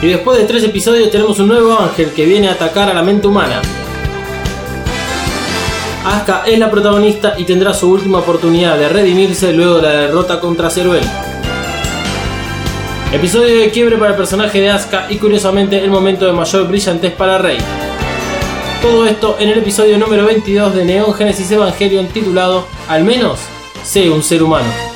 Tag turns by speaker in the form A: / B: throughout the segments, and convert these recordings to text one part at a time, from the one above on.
A: Y después de tres episodios tenemos un nuevo ángel que viene a atacar a la mente humana. Asuka es la protagonista y tendrá su última oportunidad de redimirse luego de la derrota contra Ceruel. Episodio de quiebre para el personaje de Asuka y curiosamente el momento de mayor brillantez para Rey. Todo esto en el episodio número 22 de Neon Genesis Evangelion titulado Al menos sé un ser humano.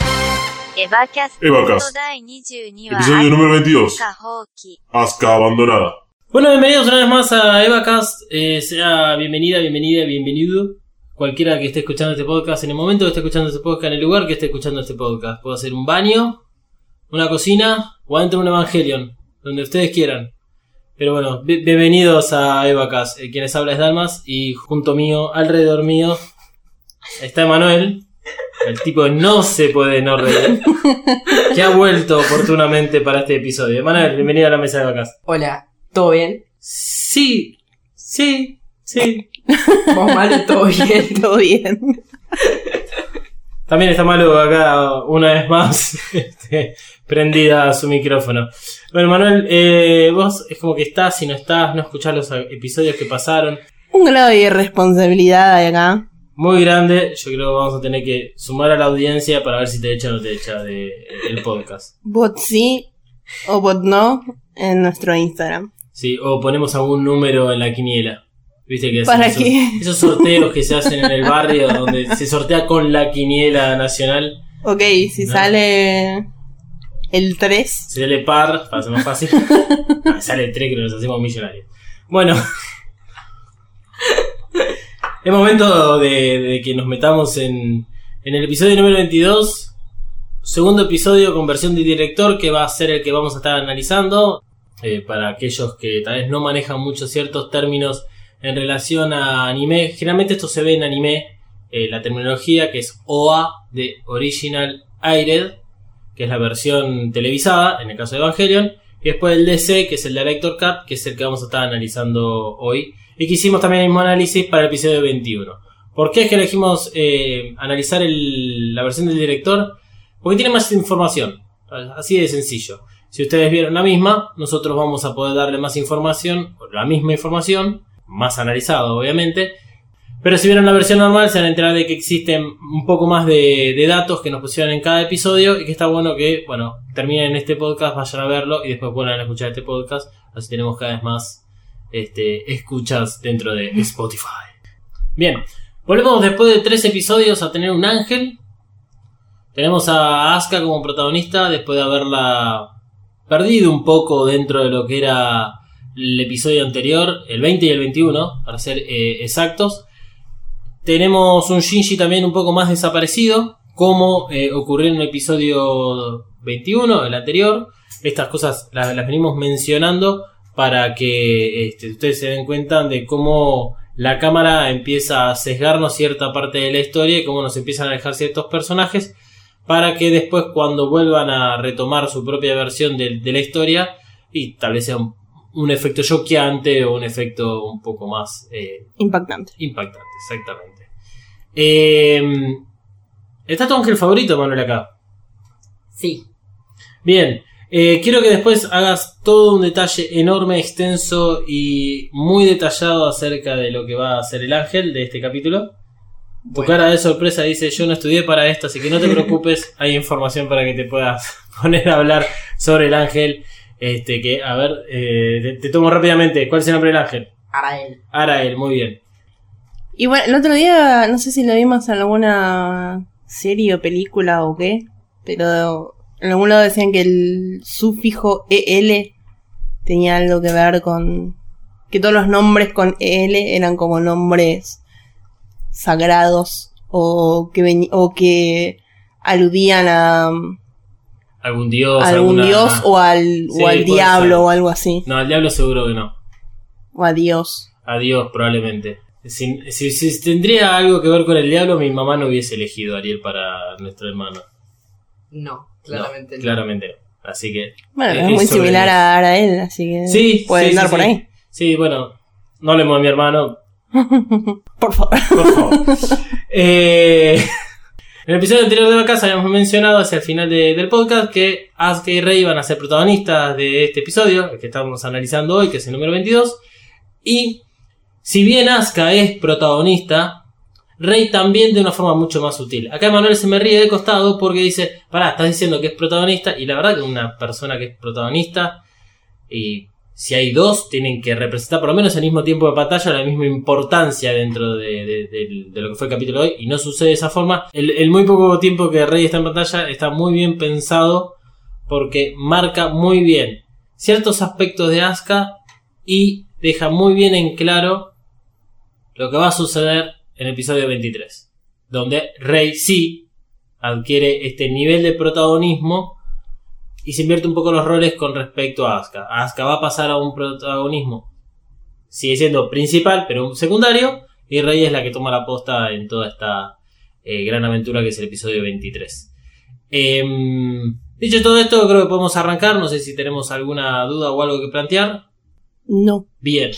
B: エヴァキャスト
C: エヴァキャスト
B: 第22話
C: Episodio número 22.
B: ア放棄
C: Asuka abandonada.
A: Bueno, bienvenidos una vez más a EvaCast. Eh, sea bienvenida, bienvenida, bienvenido. Cualquiera que esté escuchando este podcast, en el momento que esté escuchando este podcast, en el lugar que esté escuchando este podcast. Puede ser un baño, una cocina o adentro de un Evangelion, donde ustedes quieran. Pero bueno, bi- bienvenidos a EvaCast. Eh, quienes habla es Dalmas y junto mío, alrededor mío, está Emanuel. El tipo no se puede no reír. Que ha vuelto oportunamente para este episodio. Emanuel, bienvenido a la mesa de EvaCast.
D: Hola, ¿todo bien?
A: Sí, sí, sí.
D: Vos mal, todo bien.
E: Todo bien.
A: También está malo acá una vez más este, prendida a su micrófono. Bueno, Manuel, eh, vos es como que estás y no estás, no escuchás los episodios que pasaron.
E: Un grado de irresponsabilidad hay acá.
A: Muy grande, yo creo que vamos a tener que sumar a la audiencia para ver si te echa o no te echa de, el podcast.
E: Bot sí o bot no en nuestro Instagram.
A: Sí, o ponemos algún número en la quiniela. Viste que
E: ¿Para
A: esos,
E: qué?
A: esos sorteos que se hacen en el barrio donde se sortea con la quiniela nacional.
E: Ok, si
A: No.
E: sale el 3.
A: Si sale par, para ser más fácil. Ah, sale 3 que nos hacemos millonarios. Bueno. Es momento de, que nos metamos en, en el episodio número 22. Segundo episodio con versión de director que va a ser el que vamos a estar analizando. Eh, para aquellos que tal vez no manejan mucho ciertos términos en relación a anime. Generalmente esto se ve en anime. eh, la terminología que es OA de Original Aired que es la versión televisada, en el caso de Evangelion, y después el DC, que es el Director Cut, que es el que vamos a estar analizando hoy, y que hicimos también el mismo análisis para el episodio 21. ¿Por qué es que elegimos eh, analizar el- la versión del director? Porque tiene más información, así de sencillo. Si ustedes vieron la misma, nosotros vamos a poder darle más información, la misma información, más analizada obviamente, pero si vieron la versión normal se van a enterar de que existen un poco más de, de datos que nos pusieron en cada episodio y que está bueno que, bueno, terminen este podcast, vayan a verlo y después vuelvan a escuchar este podcast. Así tenemos cada vez más este, escuchas dentro de Spotify. Bien, volvemos después de tres episodios a tener un ángel. Tenemos a Asuka como protagonista después de haberla perdido un poco dentro de lo que era el episodio anterior, el 20 y el 21, para ser eh, exactos. Tenemos un Shinji también un poco más desaparecido, como eh, ocurrió en el episodio 21, el anterior. Estas cosas las, las venimos mencionando para que este, ustedes se den cuenta de cómo la cámara empieza a sesgarnos cierta parte de la historia y cómo nos empiezan a dejar ciertos personajes para que después cuando vuelvan a retomar su propia versión de, de la historia y tal vez sea un, un efecto choqueante o un efecto un poco más eh,
E: Impactante.
A: Impactante, exactamente. Eh, ¿Está tu ángel favorito, Manuel, acá?
D: Sí.
A: Bien. Eh, quiero que después hagas todo un detalle enorme, extenso y muy detallado acerca de lo que va a ser el ángel de este capítulo. Tu
D: Bueno.
A: cara de sorpresa dice, yo no estudié para esto, así que no te preocupes, hay información para que te puedas poner a hablar sobre el ángel. Este, que, a ver, eh, te, te tomo rápidamente, ¿cuál es el nombre del ángel?
D: Arael.
A: Arael, muy bien.
E: Y bueno, el otro día, no sé si lo vimos en alguna serie o película o qué, pero en algún lado decían que el sufijo EL tenía algo que ver con... que todos los nombres con EL eran como nombres sagrados o que, veni- o que aludían a,
A: Algún dios,
E: a algún
A: alguna-
E: dios o al,
A: Sí,
E: o al diablo
A: ser.
E: o algo así.
A: No, al diablo seguro que no.
E: O a Dios.
A: A Dios probablemente. Si, si- si tendría algo que ver con el diablo, mi mamá no hubiese elegido a Ariel para nuestro hermano.
D: No, claramente
A: No,
D: no.
A: claramente no. Así que.
E: Bueno,
A: eh,
E: es muy similar a Arael, así que
A: Sí,
E: puede
A: sí,
E: andar
A: sí,
E: por
A: sí.
E: ahí.
A: Sí, bueno, no hablemos de mi hermano,
E: Por favor.
A: por favor. Eh, En el episodio anterior de Vacas habíamos mencionado hacia el final de- del podcast que Asuka y Rey van a ser protagonistas de este episodio, el que estamos analizando hoy, que es el número 22. Y si bien Asuka es protagonista, Rey también de una forma mucho más sutil. Acá Manuel se me ríe de costado porque dice, pará, estás diciendo que es protagonista y la verdad que una persona que es protagonista y si hay dos tienen que representar por lo menos al mismo tiempo de pantalla la misma importancia dentro de, lo que fue el capítulo de hoy y no sucede de esa forma. El, el muy poco tiempo que Rey está en pantalla está muy bien pensado porque marca muy bien ciertos aspectos de Asuka y deja muy bien en claro lo que va a suceder en el episodio 23, donde Rey sí adquiere este nivel de protagonismo y se invierte un poco los roles con respecto a Asuka. Asuka va a pasar a un protagonismo, sigue siendo principal, pero un secundario, y Rey es la que toma la posta en toda esta eh, gran aventura que es el episodio 23. Em, dicho todo esto, creo que podemos arrancar. No sé si tenemos alguna duda o algo que plantear.
E: No.
A: Bien.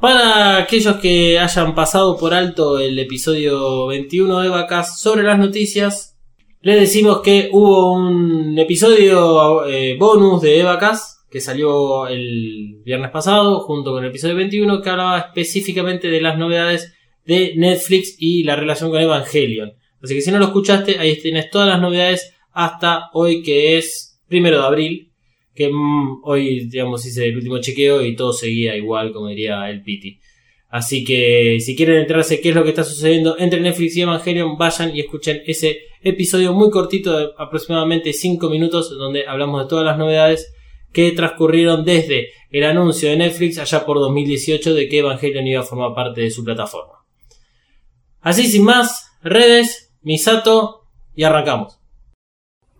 A: Para aquellos que hayan pasado por alto el episodio 21 de Vacas sobre las noticias, les decimos que hubo un episodio eh, bonus de Evacas que salió el viernes pasado junto con el episodio 21 que hablaba específicamente de las novedades de Netflix y la relación con Evangelion. Así que si no lo escuchaste, ahí tienes todas las novedades hasta hoy que es primero de abril que mm, hoy, digamos, hice el último chequeo y todo seguía igual, como diría el Piti. Así que si quieren enterarse qué es lo que está sucediendo entre Netflix y Evangelion, vayan y escuchen ese episodio muy cortito de aproximadamente 5 minutos donde hablamos de todas las novedades que transcurrieron desde el anuncio de Netflix allá por 2018 de que Evangelion iba a formar parte de su plataforma. Así sin más, redes, Misato y arrancamos.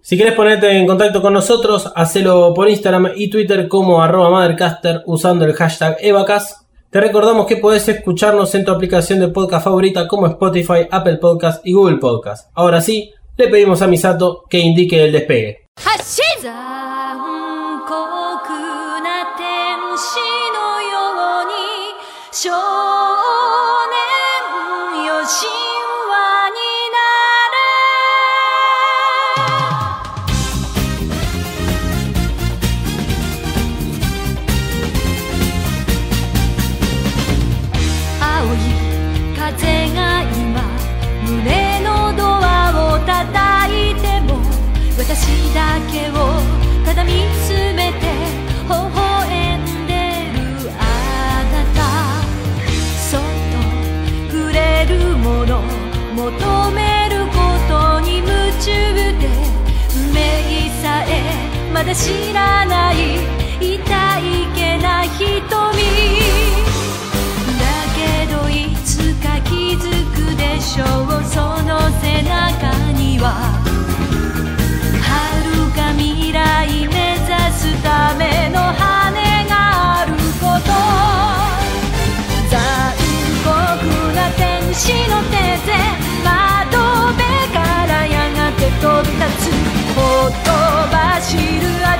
A: Si quieres ponerte en contacto con nosotros, hacelo por Instagram y Twitter como arroba Mothercaster usando el hashtag Evacas. Te recordamos que podés escucharnos en tu aplicación de podcast favorita como Spotify, Apple Podcast y Google Podcast. Ahora sí, le pedimos a Misato que indique el despegue.
F: 残知らない痛いけな瞳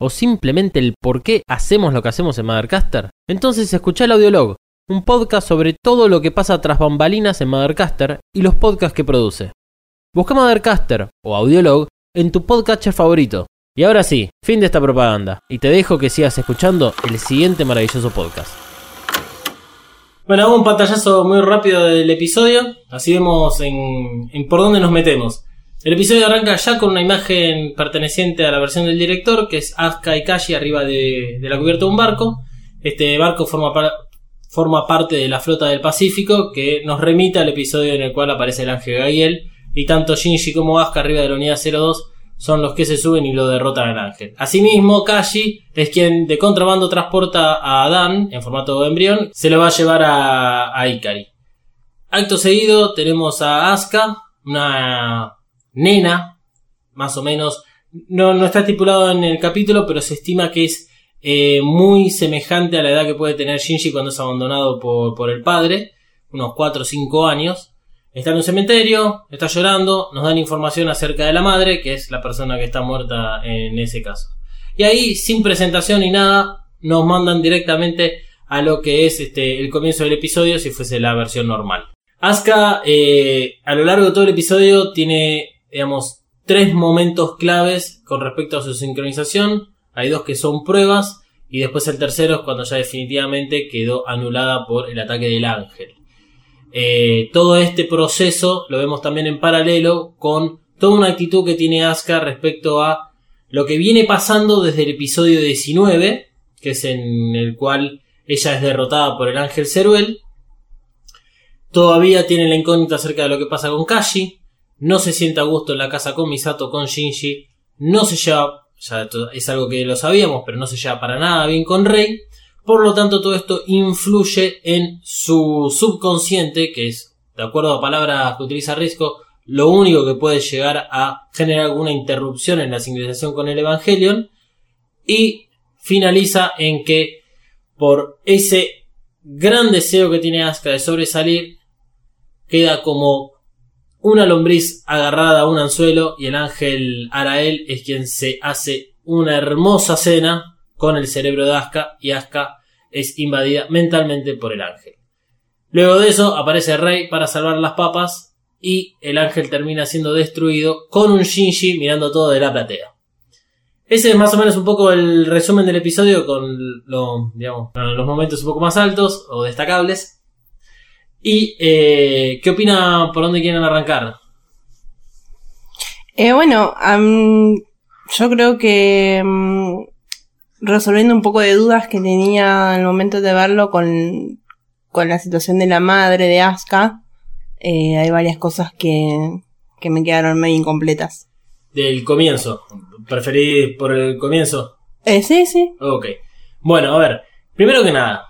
A: o simplemente el por qué hacemos lo que hacemos en Mothercaster? Entonces escucha el Audiolog, un podcast sobre todo lo que pasa tras bambalinas en Mothercaster y los podcasts que produce. Busca Mothercaster o Audiolog en tu podcatcher favorito. Y ahora sí, fin de esta propaganda, y te dejo que sigas escuchando el siguiente maravilloso podcast. Bueno, hago un pantallazo muy rápido del episodio, así vemos en por dónde nos metemos. El episodio arranca ya con una imagen perteneciente a la versión del director, que es Asuka y Kashi arriba de, la cubierta de un barco. Este barco forma, par- forma parte de la flota del Pacífico, que nos remite al episodio en el cual aparece el ángel Gabriel, y tanto Shinji como Asuka arriba de la unidad 02 son los que se suben y lo derrotan al ángel. Asimismo, Kashi es quien de contrabando transporta a Dan en formato embrión, se lo va a llevar a, a Ikari. Acto seguido tenemos a Asuka, una nena, más o menos no, no está estipulado en el capítulo, pero se estima que es eh, muy semejante a la edad que puede tener Shinji cuando es abandonado por, por el padre, unos 4 o 5 años. Está en un cementerio, está llorando, nos dan información acerca de la madre, que es la persona que está muerta en ese caso. Y ahí, sin presentación ni nada, nos mandan directamente a lo que es este, el comienzo del episodio si fuese la versión normal. Asuka, eh, a lo largo de todo el episodio, tiene, digamos, tres momentos claves con respecto a su sincronización. Hay dos que son pruebas y después el tercero es cuando ya definitivamente quedó anulada por el ataque del ángel. Eh, todo este proceso lo vemos también en paralelo con toda una actitud que tiene Asuka respecto a lo que viene pasando desde el episodio 19, que es en el cual ella es derrotada por el ángel Ceruel. Todavía tiene la incógnita acerca de lo que pasa con Kashi. No se siente a gusto en la casa con Misato, con Shinji. No se lleva, ya es algo que lo sabíamos, pero no se lleva para nada bien con Rei. Por lo tanto, todo esto influye en su subconsciente, que es, de acuerdo a palabras que utiliza Risco, lo único que puede llegar a generar alguna interrupción en la sincronización con el Evangelion. Y finaliza en que, por ese gran deseo que tiene Asuka de sobresalir, queda como una lombriz agarrada a un anzuelo y el ángel Arael es quien se hace una hermosa cena con el cerebro de Asuka y Asuka es invadida mentalmente por el ángel. Luego de eso aparece Rey para salvar las papas y el ángel termina siendo destruido con un Shinji mirando todo de la platea. Ese es más o menos un poco el resumen del episodio con los momentos un poco más altos o destacables. ¿Y eh, qué opina por dónde quieren arrancar?
E: Eh, bueno, am, yo creo que mm, resolviendo un poco de dudas que tenía al momento de verlo con, con la situación de la madre de Asuka, eh, hay varias cosas que, que me quedaron medio incompletas.
A: Del comienzo. ¿Preferí por el comienzo?
E: Eh, sí, sí.
A: Ok. Bueno, a ver. Primero que nada.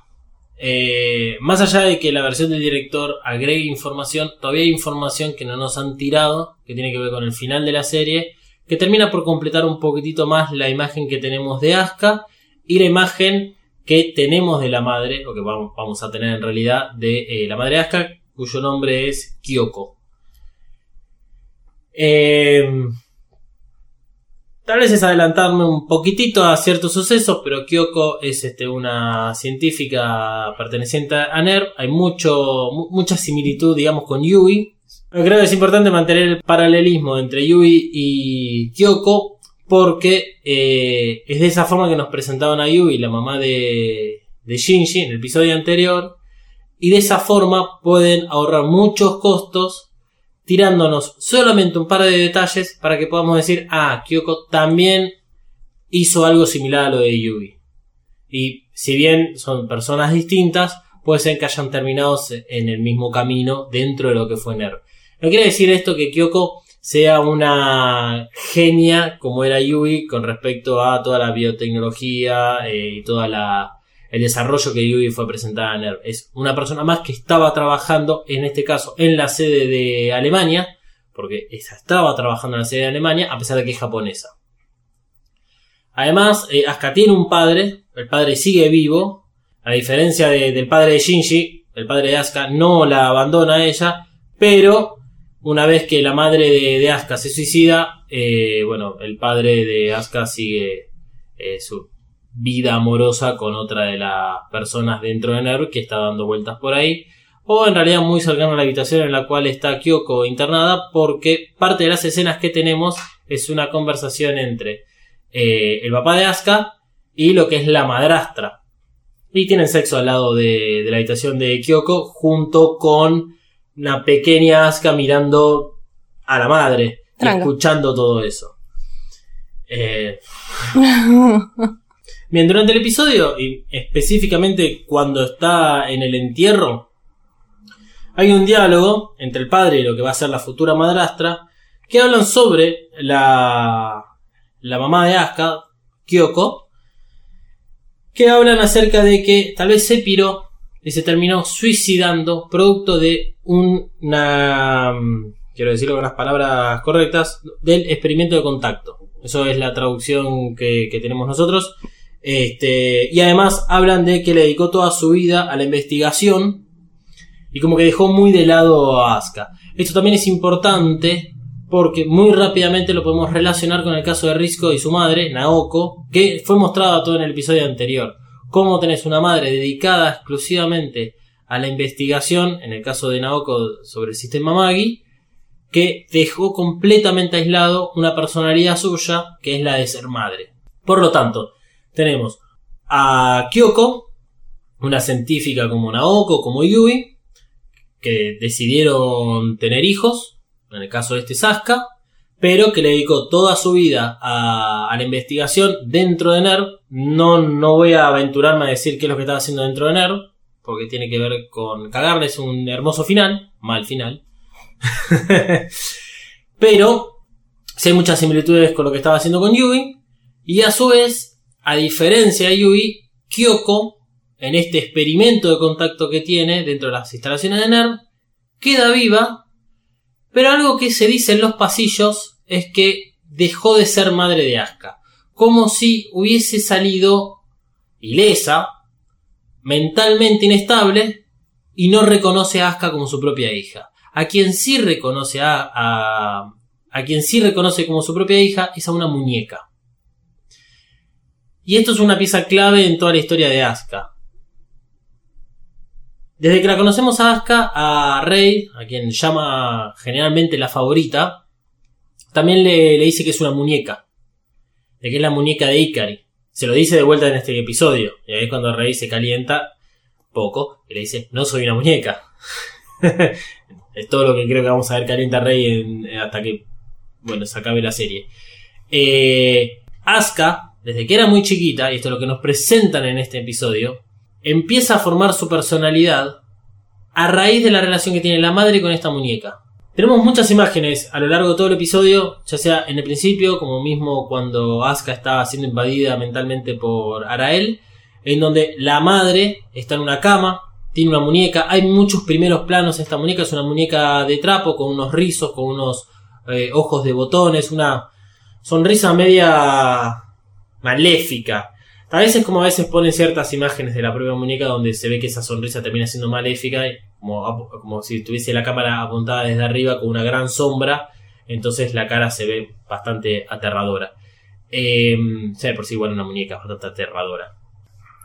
A: Eh, más allá de que la versión del director agregue información, todavía hay información que no nos han tirado, que tiene que ver con el final de la serie, que termina por completar un poquitito más la imagen que tenemos de Asuka y la imagen que tenemos de la madre, o que vamos, a tener en realidad, de eh, la madre Asuka, cuyo nombre es Kyoko. Eh, Tal vez es adelantarme un poquitito a ciertos sucesos, pero Kyoko es este, una científica perteneciente a NERV. Hay mucho, mu- mucha similitud, digamos, con Yui. Creo que es importante mantener el paralelismo entre Yui y Kyoko, porque eh, es de esa forma que nos presentaban a Yui, la mamá de Shinji, en el episodio anterior. Y de esa forma pueden ahorrar muchos costos tirándonos solamente un par de detalles para que podamos decir, ah, Kyoko también hizo algo similar a lo de Yui. Y si bien son personas distintas, puede ser que hayan terminado en el mismo camino dentro de lo que fue NERV. No quiere decir esto que Kyoko sea una genia como era Yui con respecto a toda la biotecnología eh, y toda la el desarrollo que Yui fue presentada a NERV. Es una persona más que estaba trabajando, en este caso, en la sede de Alemania, porque estaba trabajando en la sede de Alemania, a pesar de que es japonesa. Además, eh, Asuka tiene un padre, el padre sigue vivo, a diferencia de- del padre de Shinji, el padre de Asuka no la abandona a ella, pero una vez que la madre de, de Asuka se suicida, eh, bueno, el padre de Asuka sigue eh, su vida amorosa con otra de las personas dentro de NERV que está dando vueltas por ahí. O en realidad muy cercano a la habitación en la cual está Kyoko internada porque parte de las escenas que tenemos es una conversación entre eh, el papá de Asuka y lo que es la madrastra. Y tienen sexo al lado de, de la habitación de Kyoko junto con una pequeña Asuka mirando a la madre, y escuchando todo eso. Eh, Bien, durante el episodio, y específicamente cuando está en el entierro, hay un diálogo entre el padre y lo que va a ser la futura madrastra, que hablan sobre la, la mamá de Asuka, Kyoko, que hablan acerca de que tal vez se piró y se terminó suicidando producto de una, quiero decirlo con las palabras correctas, del experimento de contacto. Eso es la traducción que tenemos nosotros. Este, y además hablan de que le dedicó toda su vida a la investigación y como que dejó muy de lado a Asuka. Esto también es importante porque muy rápidamente lo podemos relacionar con el caso de Risco y su madre, Naoko, que fue mostrado todo en el episodio anterior. Cómo tenés una madre dedicada exclusivamente a la investigación, en el caso de Naoko sobre el sistema Magi, que dejó completamente aislado una personalidad suya, que es la de ser madre. Por lo tanto, tenemos a Kyoko, una científica como Naoko, como Yui, que decidieron tener hijos, en el caso de este Sasuke, pero que le dedicó toda su vida a, la investigación dentro de NERV. No, no voy a aventurarme a decir qué es lo que estaba haciendo dentro de NERV, porque tiene que ver con cagarles un hermoso final, mal final. pero sí hay muchas similitudes con lo que estaba haciendo con Yui, y a su vez, a diferencia de Yui, Kyoko, en este experimento de contacto que tiene dentro de las instalaciones de NERV, queda viva, pero algo que se dice en los pasillos es que dejó de ser madre de Asuka, como si hubiese salido ilesa, mentalmente inestable, y no reconoce a Asuka como su propia hija. A quien sí reconoce a, a, a quien sí reconoce como su propia hija es a una muñeca. Y esto es una pieza clave en toda la historia de Asuka. Desde que la conocemos a Asuka, a Rey, a quien llama generalmente la favorita, también le, le, dice que es una muñeca. De que es la muñeca de Ikari. Se lo dice de vuelta en este episodio. Y ahí es cuando Rey se calienta poco y le dice, no soy una muñeca. es todo lo que creo que vamos a ver calienta Rey hasta que, bueno, se acabe la serie. Eh, Asuka, desde que era muy chiquita, y esto es lo que nos presentan en este episodio, empieza a formar su personalidad a raíz de la relación que tiene la madre con esta muñeca. Tenemos muchas imágenes a lo largo de todo el episodio, ya sea en el principio, como mismo cuando Asuka estaba siendo invadida mentalmente por Arael, en donde la madre está en una cama, tiene una muñeca, hay muchos primeros planos, esta muñeca es una muñeca de trapo con unos rizos, con unos eh, ojos de botones, una sonrisa media maléfica. A veces como a veces ponen ciertas imágenes de la propia muñeca donde se ve que esa sonrisa termina siendo maléfica, como, como si tuviese la cámara apuntada desde arriba con una gran sombra, entonces la cara se ve bastante aterradora. Eh, sea por sí, igual una muñeca bastante aterradora.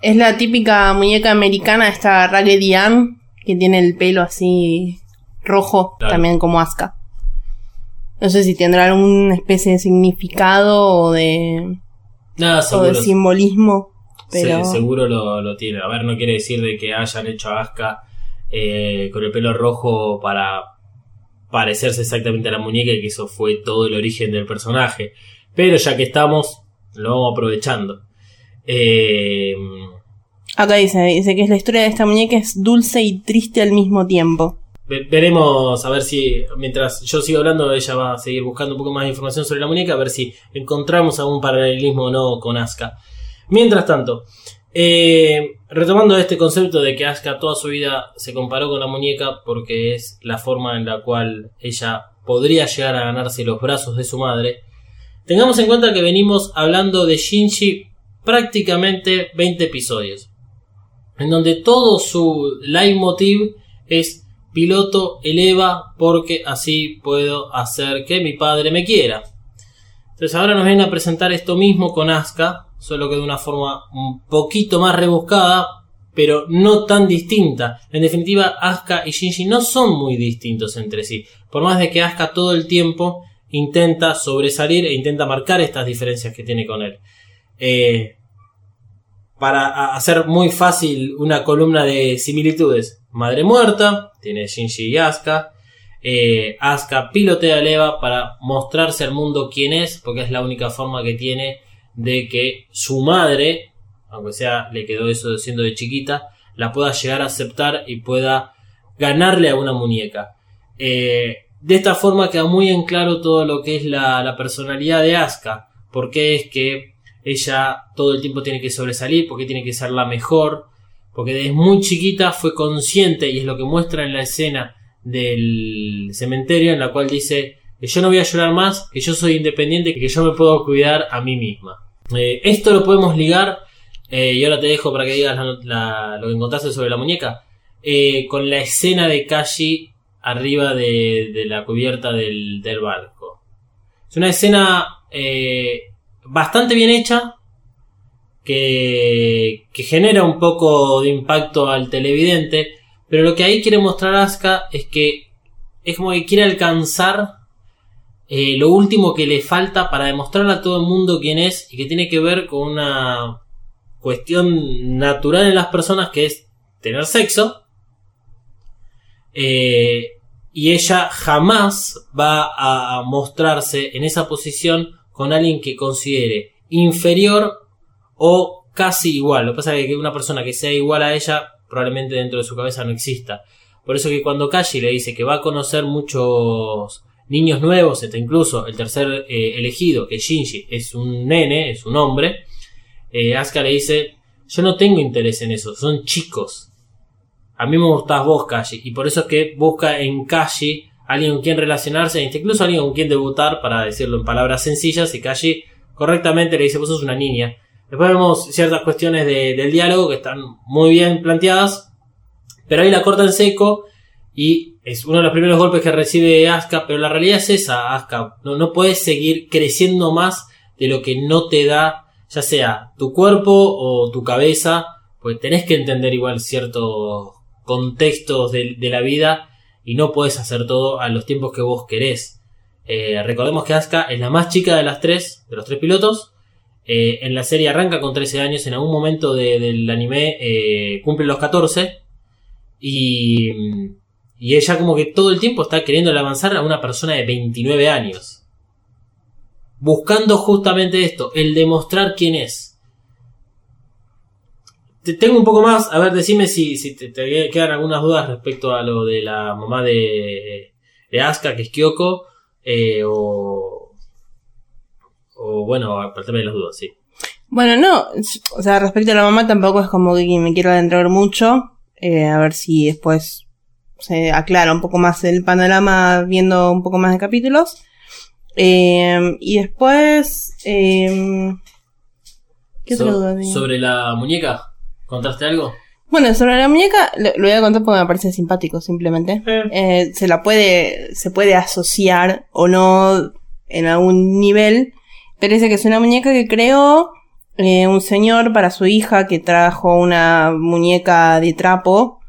E: Es la típica muñeca americana, esta Raggedy Ann, que tiene el pelo así rojo,
A: Claro.
E: también como Asuka. No sé si tendrá alguna especie de significado o de,
A: Nada,
E: o de simbolismo, pero
A: seguro lo, lo tiene. A ver, no quiere decir de que hayan hecho a Asuka eh, con el pelo rojo para parecerse exactamente a la muñeca y que eso fue todo el origen del personaje. Pero ya que estamos, lo vamos aprovechando. Eh,
E: acá dice, dice que es la historia de esta muñeca es dulce y triste al mismo tiempo.
A: Ve- Veremos a ver si, mientras yo sigo hablando, ella va a seguir buscando un poco más de información sobre la muñeca, a ver si encontramos algún paralelismo o no con Asuka. Mientras tanto, eh, retomando este concepto de que Asuka toda su vida se comparó con la muñeca porque es la forma en la cual ella podría llegar a ganarse los brazos de su madre, tengamos en cuenta que venimos hablando de Shinji prácticamente 20 episodios en donde todo su leitmotiv es piloto eleva porque así puedo hacer que mi padre me quiera. Entonces ahora nos vienen a presentar esto mismo con Asuka, solo que de una forma un poquito más rebuscada, pero no tan distinta. En definitiva, Asuka y Shinji no son muy distintos entre sí, por más de que Asuka todo el tiempo intenta sobresalir e intenta marcar estas diferencias que tiene con él. Eh, para hacer muy fácil una columna de similitudes. Madre muerta, tiene Shinji y Asuka. Eh, Asuka pilotea a Eva para mostrarse al mundo quién es, porque es la única forma que tiene de que su madre, aunque sea le quedó eso siendo de chiquita, la pueda llegar a aceptar y pueda ganarle a una muñeca. Eh, de esta forma queda muy en claro todo lo que es la, la personalidad de Asuka, porque es que ella todo el tiempo tiene que sobresalir, porque tiene que ser la mejor, porque desde muy chiquita fue consciente, y es lo que muestra en la escena del cementerio, en la cual dice que yo no voy a llorar más, que yo soy independiente, que yo me puedo cuidar a mí misma. Eh, esto lo podemos ligar, eh, y ahora te dejo para que digas lo que encontraste sobre la muñeca, eh, con la escena de Kashi arriba de, la cubierta del, barco. Es una escena bastante bien hecha, que, genera un poco de impacto al televidente, pero lo que ahí quiere mostrar Asuka es que es como que quiere alcanzar eh, lo último que le falta para demostrarle a todo el mundo quién es y que tiene que ver con una cuestión natural en las personas que es tener sexo. Eh, y ella jamás va a mostrarse en esa posición con alguien que considere inferior o casi igual. Lo que pasa es que una persona que sea igual a ella probablemente dentro de su cabeza no exista. Por eso que cuando Kashi le dice que va a conocer muchos niños nuevos, hasta incluso el tercer eh, elegido, que Shinji es un nene, es un hombre, eh, Asuka le dice, yo no tengo interés en eso, son chicos. A mí me gustás vos, Kashi, y por eso es que busca en Kashi alguien con quien relacionarse, incluso alguien con quien debutar, para decirlo en palabras sencillas, y Kashi correctamente le dice, vos sos una niña. Después vemos ciertas cuestiones de- del diálogo que están muy bien planteadas, pero ahí la corta en seco y es uno de los primeros golpes que recibe Asuka, pero la realidad es esa, Asuka, no, no puedes seguir creciendo más de lo que no te da, ya sea tu cuerpo o tu cabeza, pues tenés que entender igual ciertos contextos de la vida y no puedes hacer todo a los tiempos que vos querés. Eh, recordemos que Asuka es la más chica de las tres, de los tres pilotos. Eh, en la serie arranca con 13 años, en algún momento de- del anime eh, cumple los 14 y, y ella como que todo el tiempo está queriendo avanzar a una persona de 29 años. Buscando justamente esto, el demostrar quién es. Te- tengo un poco más, a ver, decime si, si te, te quedan algunas dudas respecto a lo de la mamá de, de Asuka, que es Kyoko, eh, o, o bueno, apartame de las dudas, sí.
E: Bueno, no, o sea, respecto a la mamá tampoco es como que me quiero adentrar mucho. Eh, a ver si después se aclara un poco más el panorama viendo un poco más de capítulos. Eh, y después... Eh, ¿Qué otra
A: So-
E: duda tenía?
A: sobre la muñeca, ¿contaste algo?
E: Bueno, sobre la muñeca lo, lo voy a contar porque me parece simpático simplemente.
A: Eh.
E: Eh, se la puede, se puede asociar o no en algún nivel. Parece que es una muñeca que creó eh, un señor para su hija que trajo una muñeca de trapo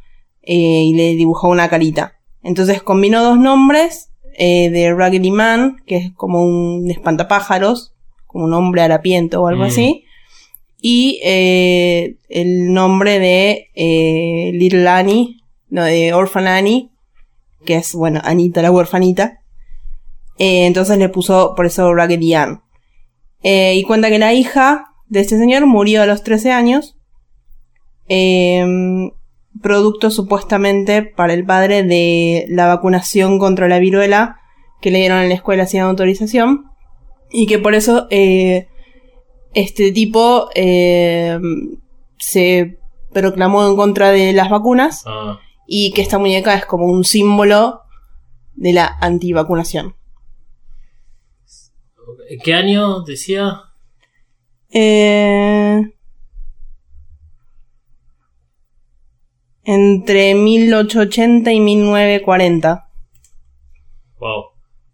E: eh, y le dibujó una carita. Entonces combinó dos nombres eh, de Raggedy Man, que es como un espantapájaros, como un hombre harapiento o algo
A: Mm.
E: así, y eh, el nombre de eh, Little Annie, no, de Orphan Annie, que es, bueno, Anita la huerfanita. Eh, entonces le puso por eso Raggedy Ann. Eh, y cuenta que la hija de este señor murió a los 13 años. eh, producto supuestamente para el padre de la vacunación contra la viruela que le dieron en la escuela sin autorización. Y que por eso eh, este tipo eh, se proclamó en contra de las vacunas
A: Ah,
E: y que esta muñeca es como un símbolo de la antivacunación.
A: ¿En qué año decía?
E: Eh, entre 1880 y 1940.
A: Wow.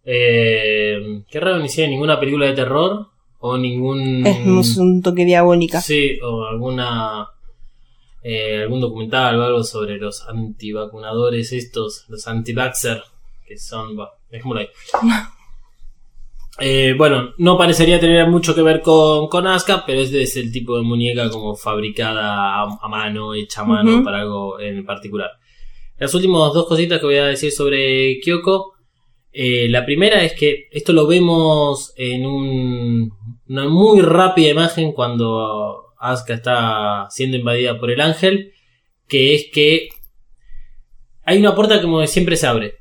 A: Eh, qué raro ni siquiera ninguna película de terror o ningún...
E: Es un toque diabólica.
A: Sí, o alguna... eh, algún documental o algo sobre los antivacunadores estos, los anti-vaxxer, que son... bah, dejémoslo ahí. Eh, bueno, no parecería tener mucho que ver con, con Asuka, pero este es el tipo de muñeca como fabricada a, a mano, hecha a mano para algo en particular. Las últimas dos cositas que voy a decir sobre Kyoko. eh, la primera es que esto lo vemos en un- una muy rápida imagen cuando Asuka está siendo invadida por el ángel, que es que hay una puerta como que siempre se abre.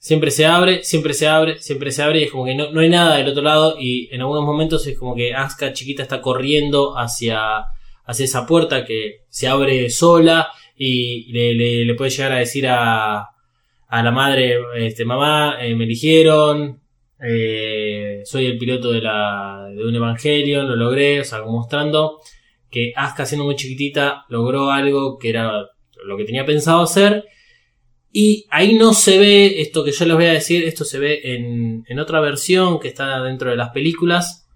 A: Siempre se abre, siempre se abre, siempre se abre y es como que no, no hay nada del otro lado y en algunos momentos es como que Asuka chiquita está corriendo hacia, hacia esa puerta que se abre sola y le, le- le puede llegar a decir a, a la madre, este, mamá, eh, me eligieron, eh, soy el piloto de, la, de un Evangelion, lo logré, o sea, mostrando que Asuka siendo muy chiquitita logró algo que era lo que tenía pensado hacer. Y ahí no se ve esto que yo les voy a decir, esto se ve en, otra versión que está dentro de las películas.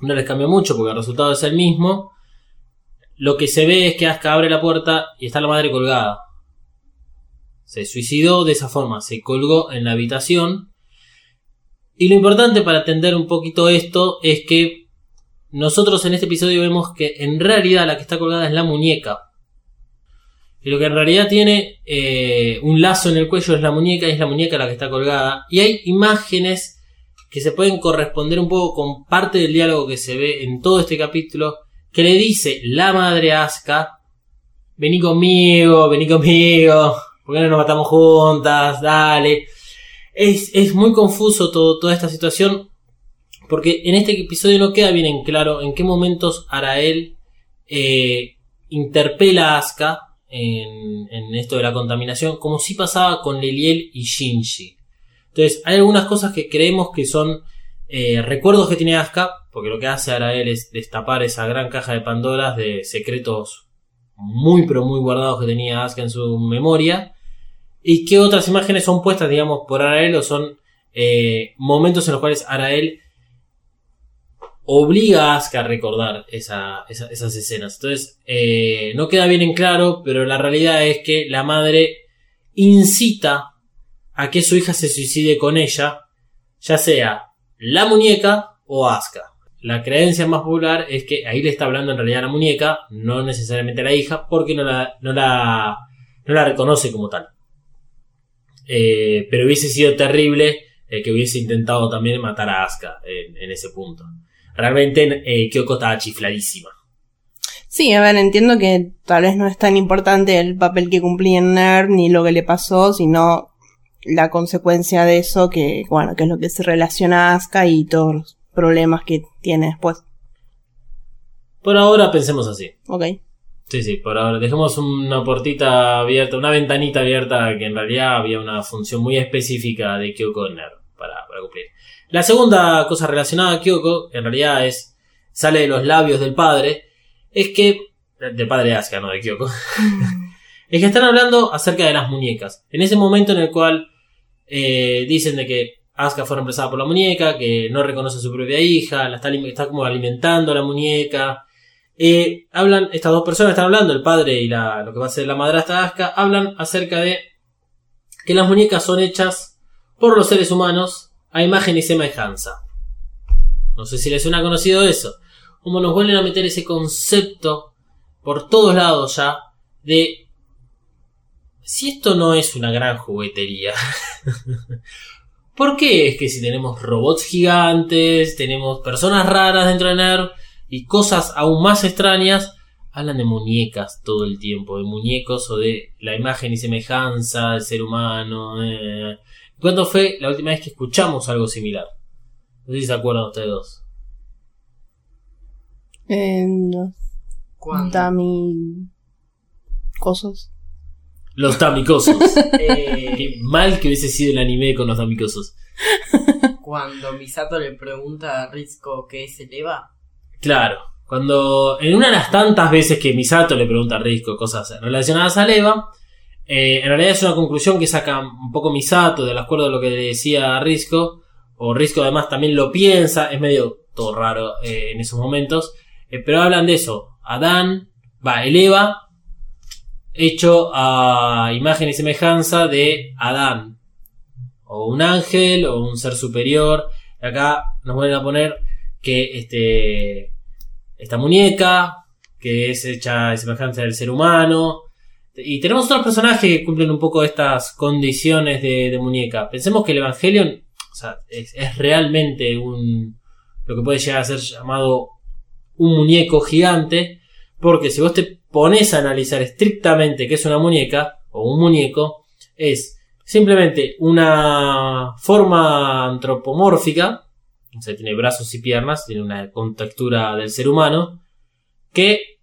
A: No les cambia mucho porque el resultado es el mismo. Lo que se ve es que Asuka abre la puerta y está la madre colgada. Se suicidó de esa forma, se colgó en la habitación. Y lo importante para entender un poquito esto es que nosotros en este episodio vemos que en realidad la que está colgada es la muñeca. Y lo que en realidad tiene eh, un lazo en el cuello es la muñeca y es la muñeca la que está colgada. Y hay imágenes que se pueden corresponder un poco con parte del diálogo que se ve en todo este capítulo que le dice la madre a Asuka, vení conmigo, vení conmigo, ¿por qué no nos matamos juntas? Dale. Es, es muy confuso todo, toda esta situación porque en este episodio no queda bien en claro en qué momentos Arael eh, interpela a Asuka en, en esto de la contaminación, como si pasaba con Liliel y Shinji. Entonces, hay algunas cosas que creemos que son eh, recuerdos que tiene Asuka, porque lo que hace Arael es destapar esa gran caja de Pandoras de secretos muy pero muy guardados que tenía Asuka en su memoria. Y que otras imágenes son puestas, digamos, por Arael o son eh, momentos en los cuales Arael obliga a Asuka a recordar esa- esa- esas escenas. Entonces, eh, no queda bien en claro, pero la realidad es que la madre incita a que su hija se suicide con ella, ya sea la muñeca o Asuka. La creencia más popular es que ahí le está hablando en realidad a la muñeca, no necesariamente a la hija, porque no la, no la, no la reconoce como tal. Eh, pero hubiese sido terrible eh, que hubiese intentado también matar a Asuka en, en ese punto. Realmente eh, Kyoko estaba chifladísima.
E: Sí, a ver, entiendo que tal vez no es tan importante el papel que cumplía en NERV ni lo que le pasó, sino la consecuencia de eso, que, bueno, que es lo que se relaciona a Asuka y todos los problemas que tiene después.
A: Por ahora pensemos así.
E: Ok.
A: Sí, sí, por ahora. Dejemos una puertita abierta, una ventanita abierta que en realidad había una función muy específica de Kyoko en NERV para, para cumplir. La segunda cosa relacionada a Kyoko, que en realidad es, sale de los labios del padre, es que, del padre de Asuka, no de Kyoko, es que están hablando acerca de las muñecas. En ese momento en el cual eh, dicen de que Asuka fue reemplazada por la muñeca, que no reconoce a su propia hija, la está, está como alimentando a la muñeca. Eh, hablan, estas dos personas están hablando, el padre y la, lo que va a ser la madrastra Asuka, hablan acerca de que las muñecas son hechas por los seres humanos a imagen y semejanza. No sé si les suena conocido eso. Como nos vuelven a meter ese concepto por todos lados ya de si esto no es una gran juguetería. ¿Por qué es que si tenemos robots gigantes, tenemos personas raras dentro de NERV y cosas aún más extrañas, hablan de muñecas todo el tiempo, de muñecos o de la imagen y semejanza del ser humano? eh. ¿Cuándo fue la última vez que escuchamos algo similar? No sé si se acuerdan ustedes dos.
E: En los
D: Cuando,
E: dummy cosas.
A: Los Damicosos. Qué mal que hubiese sido el anime con los Damicosos.
D: cuando Misato le pregunta a Rizko qué es el Eva.
A: Claro, cuando en una de las tantas veces que Misato le pregunta a Risco cosas relacionadas a Eva, eh, en realidad es una conclusión que saca un poco Misato del acuerdo a lo que le decía a Risco, o Risco además también lo piensa, es medio todo raro eh, en esos momentos, eh, pero hablan de eso, Adán, va, el Eva, hecho a imagen y semejanza de Adán, o un ángel, o un ser superior, acá nos vuelven a poner que este esta muñeca que es hecha de semejanza del ser humano. Y tenemos otros personajes que cumplen un poco estas condiciones de, muñeca. Pensemos que el Evangelion es realmente un lo que puede llegar a ser llamado un muñeco gigante porque si vos te pones a analizar estrictamente qué es una muñeca o un muñeco es simplemente una forma antropomórfica o sea, tiene brazos y piernas, tiene una contextura del ser humano que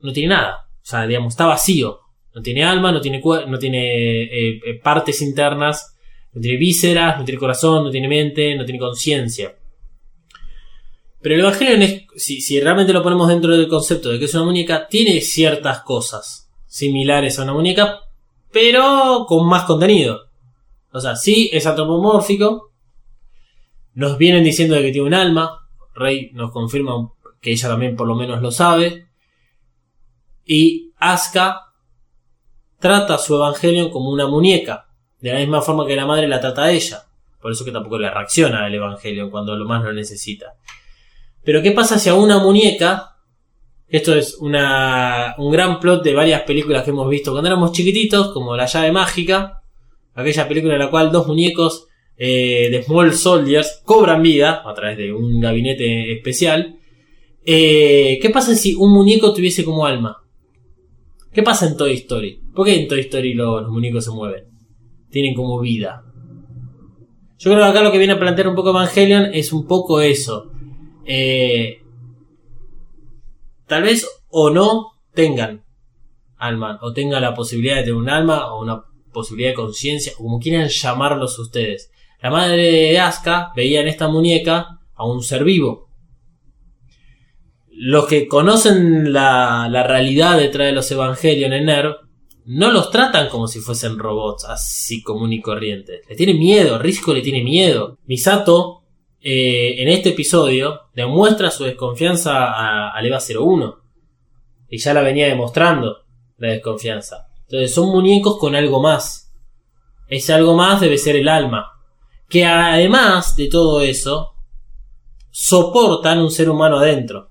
A: no tiene nada. O sea, digamos, está vacío. No tiene alma, no tiene, no tiene eh, eh, partes internas, no tiene vísceras, no tiene corazón, no tiene mente, no tiene conciencia. Pero el Evangelion es, si, si realmente lo ponemos dentro del concepto de que es una muñeca, tiene ciertas cosas similares a una muñeca, pero con más contenido. O sea, sí es antropomórfico. Nos vienen diciendo de que tiene un alma. Rey nos confirma que ella también por lo menos lo sabe. Y Asuka trata a su Evangelion como una muñeca. De la misma forma que la madre la trata a ella. Por eso que tampoco le reacciona al Evangelion cuando lo más lo necesita. Pero ¿qué pasa si a una muñeca esto es una, un gran plot de varias películas que hemos visto cuando éramos chiquititos, como La llave mágica, aquella película en la cual dos muñecos eh, de Small Soldiers cobran vida a través de un gabinete especial. Eh, ¿Qué pasa si un muñeco tuviese como alma? ¿Qué pasa en Toy Story? ¿Por qué en Toy Story lo- los muñecos se mueven? Tienen como vida. Yo creo que acá lo que viene a plantear un poco Evangelion es un poco eso. Eh, tal vez o no tengan alma, o tengan la posibilidad de tener un alma, o una posibilidad de conciencia, o como quieran llamarlos ustedes. La madre de Asuka veía en esta muñeca a un ser vivo. Los que conocen la, la realidad detrás de los Evangelion en NERV no los tratan como si fuesen robots así común y corriente. Le tiene miedo, Risco le tiene miedo. Misato, eh, en este episodio, demuestra su desconfianza a, al EVA 01. Y ya la venía demostrando, la desconfianza. Entonces son muñecos con algo más. Ese algo más debe ser el alma. Que además de todo eso, soportan un ser humano adentro.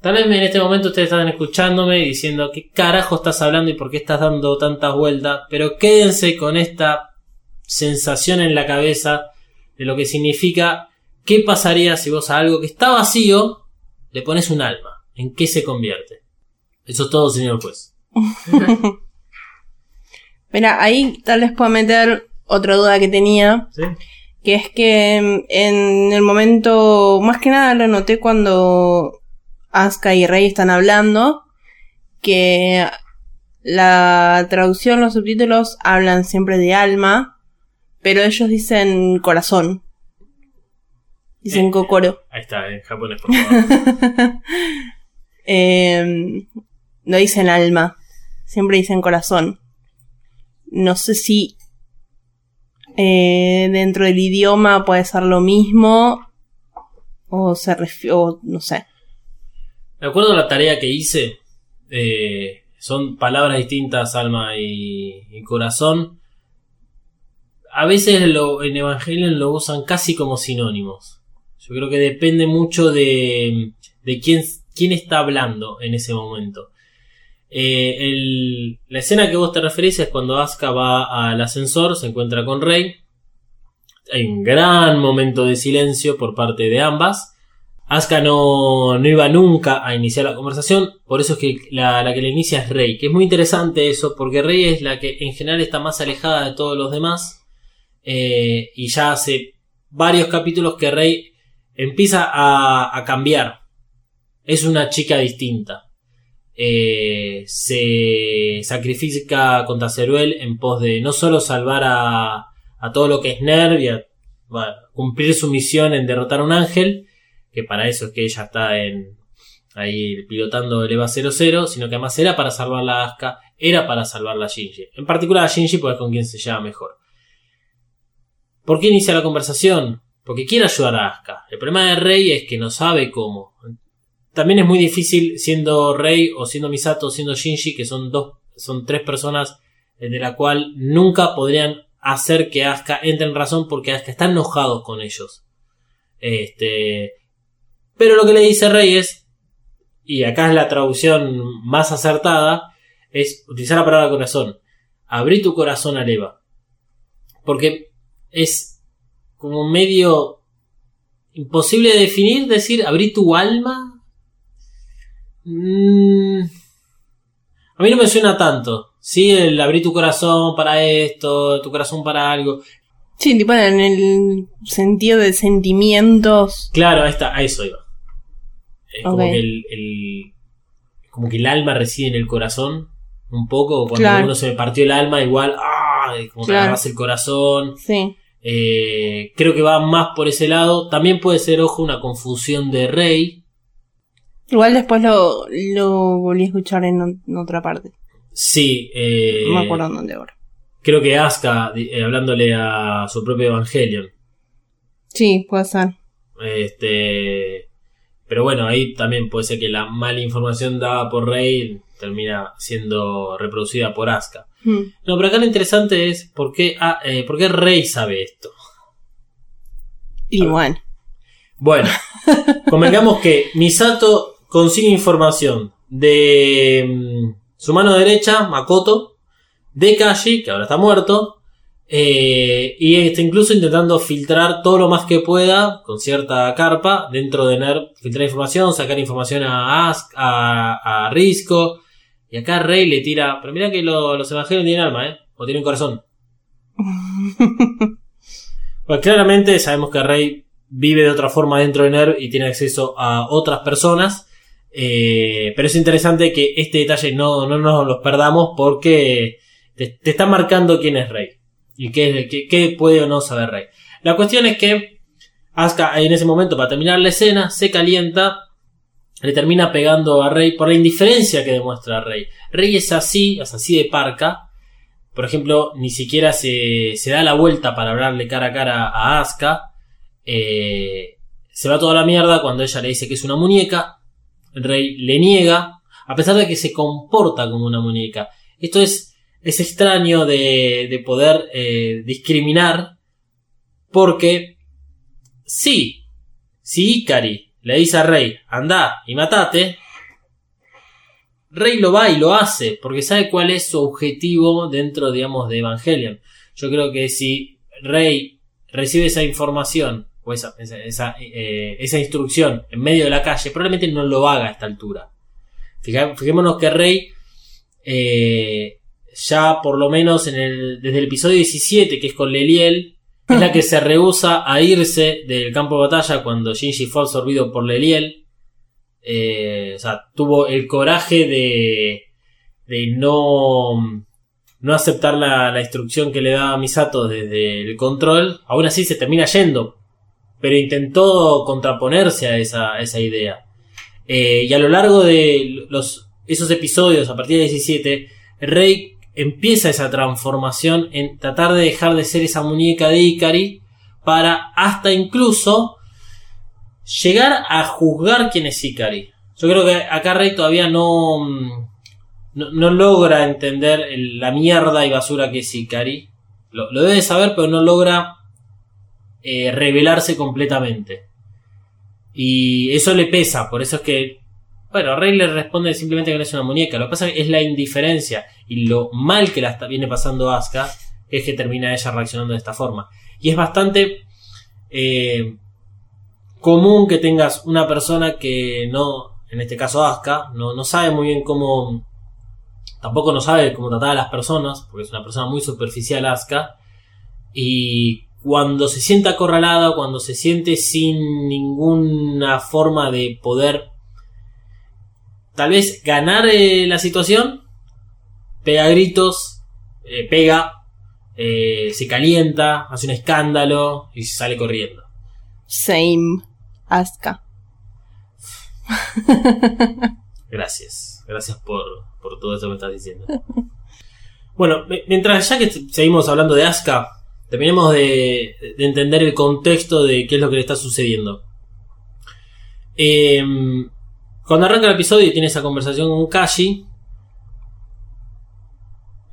A: Tal vez en este momento ustedes están escuchándome y diciendo qué carajo estás hablando y por qué estás dando tantas vueltas, pero quédense con esta sensación en la cabeza de lo que significa qué pasaría si vos a algo que está vacío le pones un alma. ¿En qué se convierte? Eso es todo, señor juez.
E: Mira, ahí tal vez puedo meter otra duda que tenía,
A: ¿Sí?
E: que es que mm, en el momento, más que nada lo noté cuando Asuka y Rey están hablando, que la traducción, los subtítulos hablan siempre de alma, pero ellos dicen corazón. Dicen
A: Eh,
E: kokoro.
A: Ahí está, en japonés, por favor.
E: Eh, no dicen alma, siempre dicen corazón. No sé si eh, dentro del idioma puede ser lo mismo o se no sé.
A: De acuerdo la tarea que hice, eh, son palabras distintas, alma y, y corazón. A veces lo, en Evangelion lo usan casi como sinónimos. Yo creo que depende mucho de, de quién, quién está hablando en ese momento. Eh, la escena que vos te referís es cuando Asuka va al ascensor, se encuentra con Rey. Hay un gran momento de silencio por parte de ambas. Asuka no, no iba nunca a iniciar la conversación, por eso es que la, que la inicia es Rey, que es muy interesante eso, porque Rey es la que en general está más alejada de todos los demás, eh, y ya hace varios capítulos que Rey empieza a cambiar, es una chica distinta, Eh, se sacrifica contra Ceruel en pos de no solo salvar a, a todo lo que es Nerv y a cumplir su misión en derrotar a un ángel, que para eso es que ella está en ahí pilotando el EVA 00, sino que además era para salvar a Asuka, era para salvar a Shinji. En particular a Shinji porque es con quien se lleva mejor. ¿Por qué inicia la conversación? Porque quiere ayudar a Asuka. El problema de Rey es que no sabe cómo. También es muy difícil siendo Rey o siendo Misato o siendo Shinji, que son dos, son tres personas eh, de la cual nunca podrían hacer que Asuka entre en razón porque Asuka está enojado con ellos. Este, pero lo que le dice Rey es, y acá es la traducción más acertada, es utilizar la palabra corazón. Abrí tu corazón al Eva. Porque es como medio imposible de definir, decir, abrí tu alma. Mm, a mí no me suena tanto. Sí, el abrí tu corazón para esto, tu corazón para algo.
E: Sí, tipo en el sentido de sentimientos.
A: Claro, ahí está, a eso iba. Es como que el, el- como que el alma reside en el corazón. un poco, cuando
E: Claro.
A: uno se me partió el alma, igual, ¡ah! como que
E: Claro.
A: agarras el corazón.
E: Sí.
A: Eh, creo que va más por ese lado. También puede ser, ojo, una confusión de Rey.
E: Igual después lo, lo volví a escuchar en, otra parte.
A: Sí, eh,
E: No me acuerdo en dónde ahora.
A: creo que Asuka, eh, hablándole a su propio Evangelion.
E: Sí, puede ser.
A: Este, pero bueno, ahí también puede ser que la mala información dada por Rey termina siendo reproducida por Asuka.
E: Hmm.
A: No, pero acá lo interesante es por qué, ah, eh, por qué Rey sabe esto.
E: Y bueno.
A: Bueno, convengamos que Misato consigue información de mm, su mano derecha, Makoto, de Kashi, que ahora está muerto, eh, y está incluso intentando filtrar todo lo más que pueda con cierta carpa dentro de NERV, filtrar información, sacar información a Ask, a, a Risco, y acá Rey le tira, pero mira que lo- los evangelios tienen alma, ¿eh? O tienen corazón. Pues claramente sabemos que Rey vive de otra forma dentro de NERV y tiene acceso a otras personas. Eh, pero es interesante que este detalle no, no nos los perdamos porque te, está marcando quién es Rey. Y qué, qué- qué puede o no saber Rey. La cuestión es que Asuka en ese momento, para terminar la escena, se calienta. Le termina pegando a Rey por la indiferencia que demuestra Rey. Rey es así, es así de parca. Por ejemplo, ni siquiera se, se da la vuelta para hablarle cara a cara a Asuka. Eh, se va toda la mierda cuando ella le dice que es una muñeca. Rey le niega, a pesar de que se comporta como una muñeca. Esto es, es extraño de, de poder eh, discriminar, porque sí, si Ikari le dice a Rey, anda y matate, Rey lo va y lo hace, porque sabe cuál es su objetivo dentro, digamos, de Evangelion. Yo creo que si Rey recibe esa información esa, esa, eh, esa instrucción en medio de la calle, probablemente no lo haga a esta altura. Fijémonos que Rey, eh, ya por lo menos desde el episodio 17, que es con Leliel, es la que se rehúsa a irse del campo de batalla cuando Shinji fue absorbido por Leliel. Eh, o sea, tuvo el coraje de, de no, no aceptar la, la instrucción que le daba Misato desde el control. Aún así se termina yendo, pero intentó contraponerse a esa, esa idea. Eh, y a lo largo de los, esos episodios, a partir de 17, Rey empieza esa transformación en tratar de dejar de ser esa muñeca de Ikari para hasta incluso llegar a juzgar quién es Ikari. Yo creo que acá Rey todavía no, mm, no, no logra entender la mierda y basura que es Ikari. Lo, lo debe saber, pero no logra eh, revelarse completamente. Y eso le pesa, por eso es que, bueno, Rey le responde simplemente que no es una muñeca. Lo que pasa es la indiferencia y lo mal que la viene pasando Asuka es que termina ella reaccionando de esta forma. Y es bastante eh, común que tengas una persona que no, en este caso Asuka, no, no sabe muy bien cómo, tampoco no sabe cómo tratar a las personas, porque es una persona muy superficial Asuka, y cuando se siente acorralada, cuando se siente sin ninguna forma de poder tal vez ganar eh, la situación, pega gritos, eh, pega, eh, se calienta, hace un escándalo y sale corriendo.
E: Same. Asuka.
A: Gracias, gracias por, por todo eso que me estás diciendo. Bueno, mi- mientras ya que seguimos hablando de Asuka, terminemos de, de entender el contexto de qué es lo que le está sucediendo. Em, cuando arranca el episodio y tiene esa conversación con Kashi,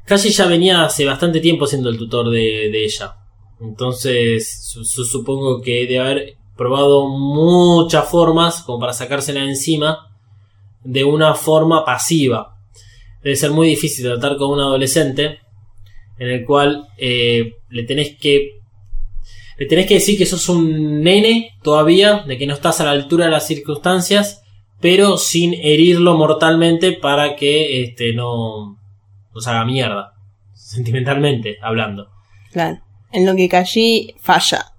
A: Kashi ya venía hace bastante tiempo siendo el tutor de, ella. Entonces, su- su- supongo que debe haber probado muchas formas como para sacársela encima de una forma pasiva. Debe ser muy difícil tratar con un adolescente en el cual eh, le tenés que le tenés que decir que sos un nene todavía, de que no estás a la altura de las circunstancias, pero sin herirlo mortalmente para que este no nos haga mierda, sentimentalmente hablando.
E: Claro. En lo que Kashi falla.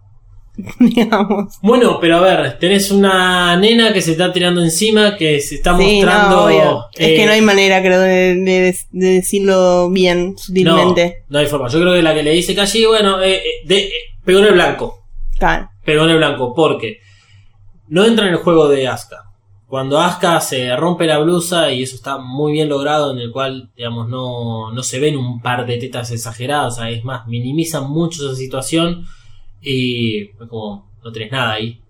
E: digamos.
A: Bueno, pero a ver, tenés una nena que se está tirando encima, que se está
E: Sí,
A: mostrando.
E: no. Es
A: eh,
E: que no hay manera, creo, de, de- de decirlo bien, sutilmente.
A: No, no hay forma. Yo creo que la que le dice Kashi, bueno, eh, eh, de, eh, pegó en el blanco.
E: Claro.
A: Pegó en el blanco, porque no entra en el juego de Asuka. Cuando Asuka se rompe la blusa y eso está muy bien logrado, en el cual, digamos, no, no se ven un par de tetas exageradas, o sea, es más, minimizan mucho esa situación y como, no tenés nada ahí.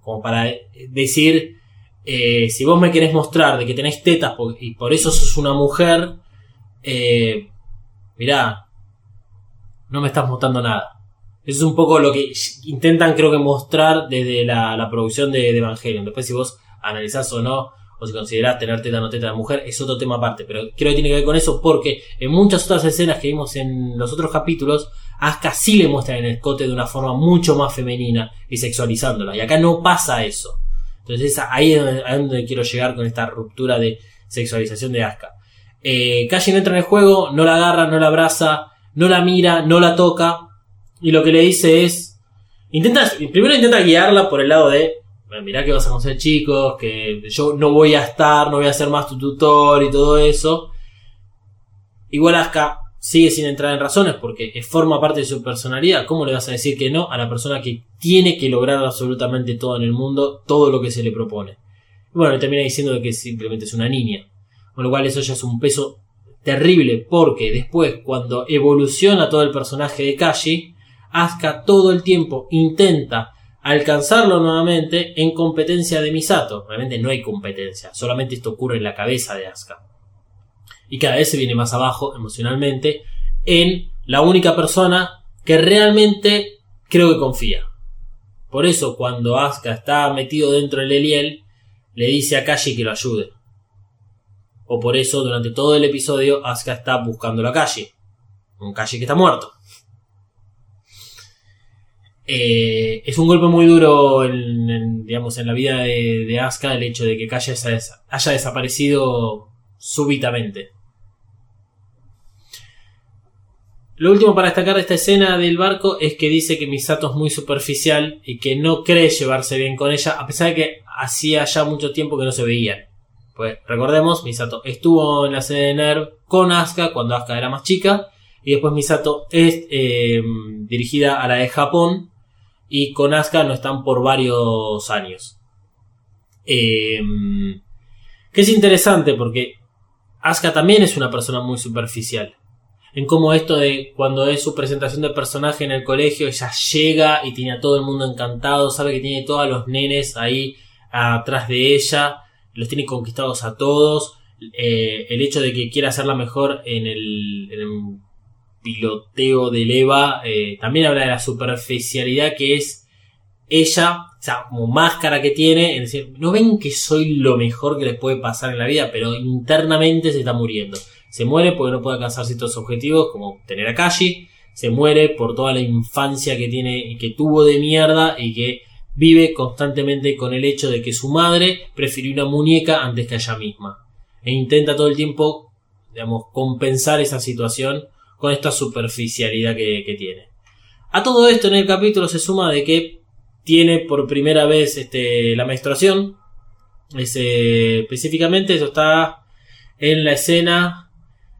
A: Como para decir, eh, si vos me querés mostrar de que tenés tetas y por eso sos una mujer, eh, mirá, no me estás mostrando nada. Eso es un poco lo que intentan creo que mostrar desde la, la producción de, de Evangelion. Después si vos analizás o no, o si considerás tener teta o no teta de mujer, es otro tema aparte. Pero creo que tiene que ver con eso porque en muchas otras escenas que vimos en los otros capítulos, Asuka sí le muestra el escote de una forma mucho más femenina y sexualizándola. Y acá no pasa eso. Entonces ahí es donde, ahí donde quiero llegar con esta ruptura de sexualización de Asuka. Eh, Kashi no entra en el juego, no la agarra, no la abraza, no la mira, no la toca. Y lo que le dice es. Intenta. Primero intenta guiarla por el lado de. "Bueno, mirá que vas a conocer chicos, que yo no voy a estar, no voy a ser más tu tutor y todo eso. Igual Asuka sigue sin entrar en razones porque forma parte de su personalidad. ¿Cómo le vas a decir que no a la persona que tiene que lograr absolutamente todo en el mundo, todo lo que se le propone? Bueno, le termina diciendo que simplemente es una niña. Con lo cual eso ya es un peso terrible porque después cuando evoluciona todo el personaje de Kashi, Asuka todo el tiempo intenta alcanzarlo nuevamente en competencia de Misato. Realmente no hay competencia, solamente esto ocurre en la cabeza de Asuka. Y cada vez se viene más abajo emocionalmente en la única persona que realmente creo que confía. Por eso cuando Asuka está metido dentro del Eliel, le dice a Kashi que lo ayude. O por eso durante todo el episodio Asuka está buscando a Kashi. Un Kashi que está muerto. Eh, es un golpe muy duro en, digamos, en la vida de, de Asuka el hecho de que Kashi haya, haya desaparecido súbitamente. Lo último para destacar de esta escena del barco es que dice que Misato es muy superficial y que no cree llevarse bien con ella, a pesar de que hacía ya mucho tiempo que no se veían. Pues recordemos, Misato estuvo en la sede de NERV con Asuka cuando Asuka era más chica. Y después Misato es eh, dirigida a la de Japón. Y con Asuka no están por varios años. Eh, que es interesante porque Asuka también es una persona muy superficial. En cómo esto de cuando es su presentación de personaje en el colegio, ella llega y tiene a todo el mundo encantado, sabe que tiene todos los nenes ahí atrás de ella los tiene conquistados a todos. Eh, el hecho de que quiera hacerla mejor en el, piloteo del EVA eh, también habla de la superficialidad que es ella, o sea, como máscara que tiene. Es decir, no ven que soy lo mejor que les puede pasar en la vida, pero internamente se está muriendo. Se muere porque no puede alcanzar ciertos objetivos, como tener a Kashi. Se muere por toda la infancia que tiene y que tuvo de mierda y que vive constantemente con el hecho de que su madre prefirió una muñeca antes que ella misma. E intenta todo el tiempo, digamos, compensar esa situación con esta superficialidad que, que tiene. A todo esto en el capítulo se suma de que tiene por primera vez este, la menstruación. Es, eh, específicamente eso está en la escena...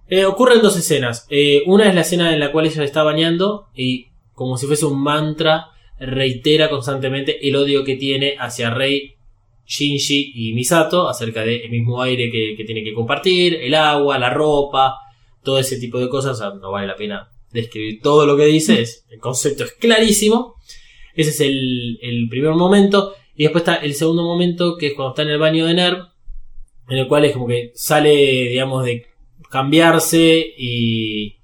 A: Eh, ocurren dos escenas. Eh, una es la escena en la cual ella está bañando y como si fuese un mantra reitera constantemente el odio que tiene hacia Rei, Shinji y Misato acerca del mismo aire que, que, tiene que compartir, el agua, la ropa, todo ese tipo de cosas. O sea, no vale la pena describir todo lo que dice, es, el concepto es clarísimo. Ese es el, el, primer momento. Y después está el segundo momento, que es cuando está en el baño de Nerv, en el cual es como que sale, digamos, de cambiarse y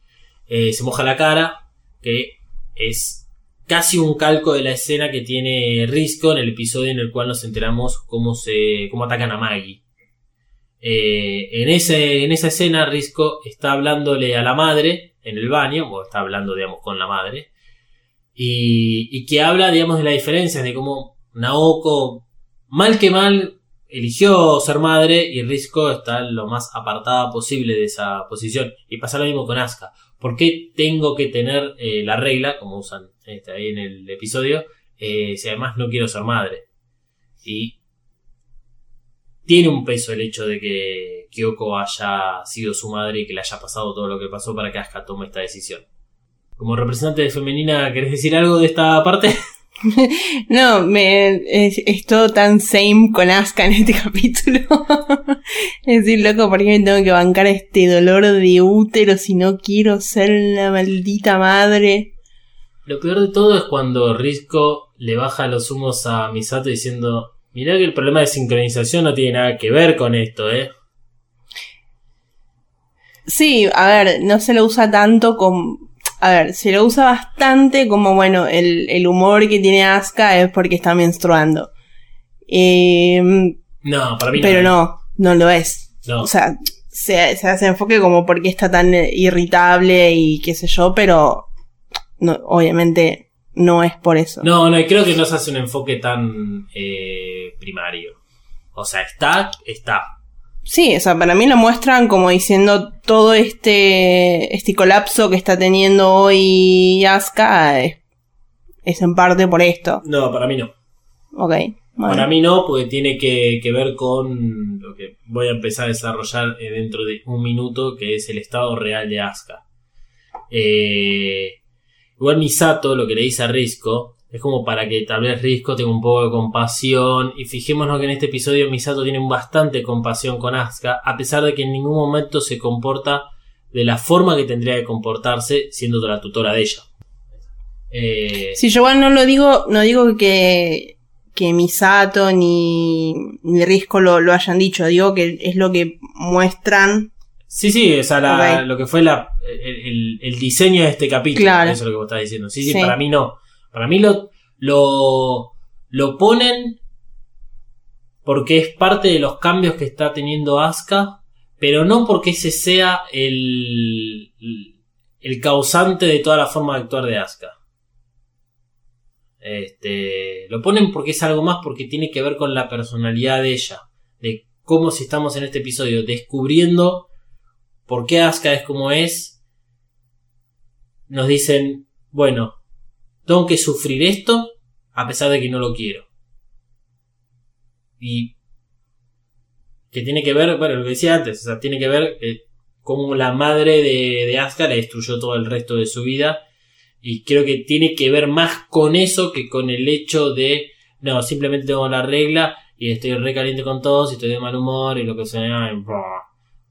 A: eh, se moja la cara, que es casi un calco de la escena que tiene Risco en el episodio en el cual nos enteramos cómo se cómo atacan a Maggie. Eh, en, ese, en esa escena Risco está hablándole a la madre en el baño, o está hablando digamos con la madre, y, y que habla digamos de la diferencia de cómo Naoko mal que mal eligió ser madre y Risco está lo más apartada posible de esa posición. Y pasa lo mismo con Asuka. ¿Por qué tengo que tener eh, la regla, como usan este, ahí en el episodio, eh, si además no quiero ser madre. Y tiene un peso el hecho de que Kyoko haya sido su madre y que le haya pasado todo lo que pasó para que Asuka tome esta decisión. Como representante de femenina, ¿querés decir algo de esta parte?
E: No, me, es, es todo tan same con Asuka en este capítulo. es decir, loco, ¿por qué me tengo que bancar este dolor de útero si no quiero ser la maldita madre?
A: Lo peor de todo es cuando Risco le baja los humos a Misato diciendo, mirá que el problema de sincronización no tiene nada que ver con esto, ¿eh?
E: Sí, a ver, no se lo usa tanto como... A ver, se lo usa bastante como, bueno, el, el humor que tiene Asuka es porque está menstruando. Eh,
A: No, para mí
E: pero no, no lo es.
A: No.
E: O sea, se, se hace enfoque como porque está tan eh, irritable y qué sé yo, pero no, obviamente no es por eso.
A: No, no, creo que no se hace un enfoque tan eh, primario. O sea, está, está.
E: Sí, o sea, para mí lo muestran como diciendo todo este, este colapso que está teniendo hoy Asuka es, es en parte por esto.
A: No, para mí no.
E: Ok. bueno.
A: Para mí no, porque tiene que, que ver con lo que voy a empezar a desarrollar eh, dentro de un minuto, que es el estado real de Asuka. Eh, igual Misato, lo que le dice a Risco, es como para que tal vez Risco tenga un poco de compasión. Y fijémonos que en este episodio Misato tiene bastante compasión con Asuka, a pesar de que en ningún momento se comporta de la forma que tendría que comportarse siendo la tutora de ella. Eh,
E: Sí, yo igual no lo digo, no digo que, que Misato ni, ni Risco lo, lo hayan dicho, digo que es lo que muestran.
A: Sí, sí, o sea, la- lo que fue la, el, el- el diseño de este capítulo,
E: Claro.
A: eso es lo que vos estás diciendo. Sí, sí,
E: Sí.
A: para mí no. Para mí lo, lo, lo ponen porque es parte de los cambios que está teniendo Asuka, pero no porque ese sea el, el causante de toda la forma de actuar de Asuka. Este, lo ponen porque es algo más porque tiene que ver con la personalidad de ella, de cómo si estamos en este episodio descubriendo por qué Asuka es como es, nos dicen, bueno, tengo que sufrir esto a pesar de que no lo quiero. Y que tiene que ver, bueno, lo que decía antes, o sea, tiene que ver eh, cómo la madre de, de Asuka le destruyó todo el resto de su vida. Y creo que tiene que ver más con eso que con el hecho de, no, simplemente tengo la regla y estoy re caliente con todos y estoy de mal humor y lo que sea.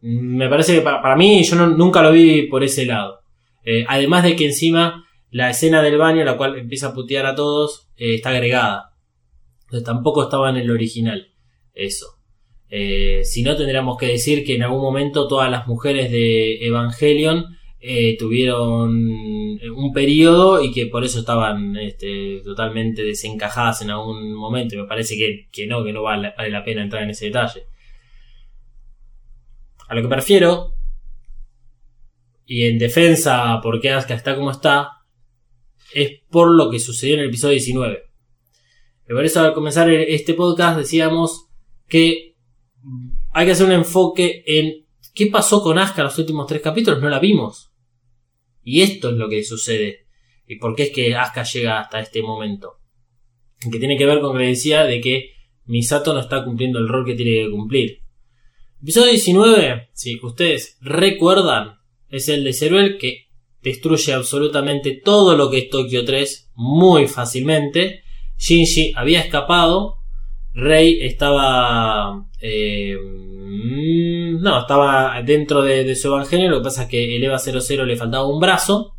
A: Me parece que para, mí yo nunca lo vi por ese lado. Eh, además de que encima la escena del baño, la cual empieza a putear a todos, eh, está agregada. Entonces tampoco estaba en el original. Eso. Eh, si no, tendríamos que decir que en algún momento todas las mujeres de Evangelion eh, tuvieron un periodo y que por eso estaban este, totalmente desencajadas en algún momento. Me parece que, que no, que no vale, vale la pena entrar en ese detalle. A lo que prefiero, y en defensa porque Asuka está como está, es por lo que sucedió en el episodio 19. Y por eso al comenzar este podcast decíamos que hay que hacer un enfoque en qué pasó con Asuka los últimos tres capítulos, no la vimos. Y esto es lo que sucede. Y por qué es que Asuka llega hasta este momento. Que tiene que ver con lo que decía de que Misato no está cumpliendo el rol que tiene que cumplir. Episodio 19, si ustedes recuerdan, es el de Ceruel que destruye absolutamente todo lo que es Tokio 3 muy fácilmente. Shinji había escapado. Rey estaba. eh, mm, no, estaba dentro de, de su evangelio. Lo que pasa es que el EVA 00 le faltaba un brazo.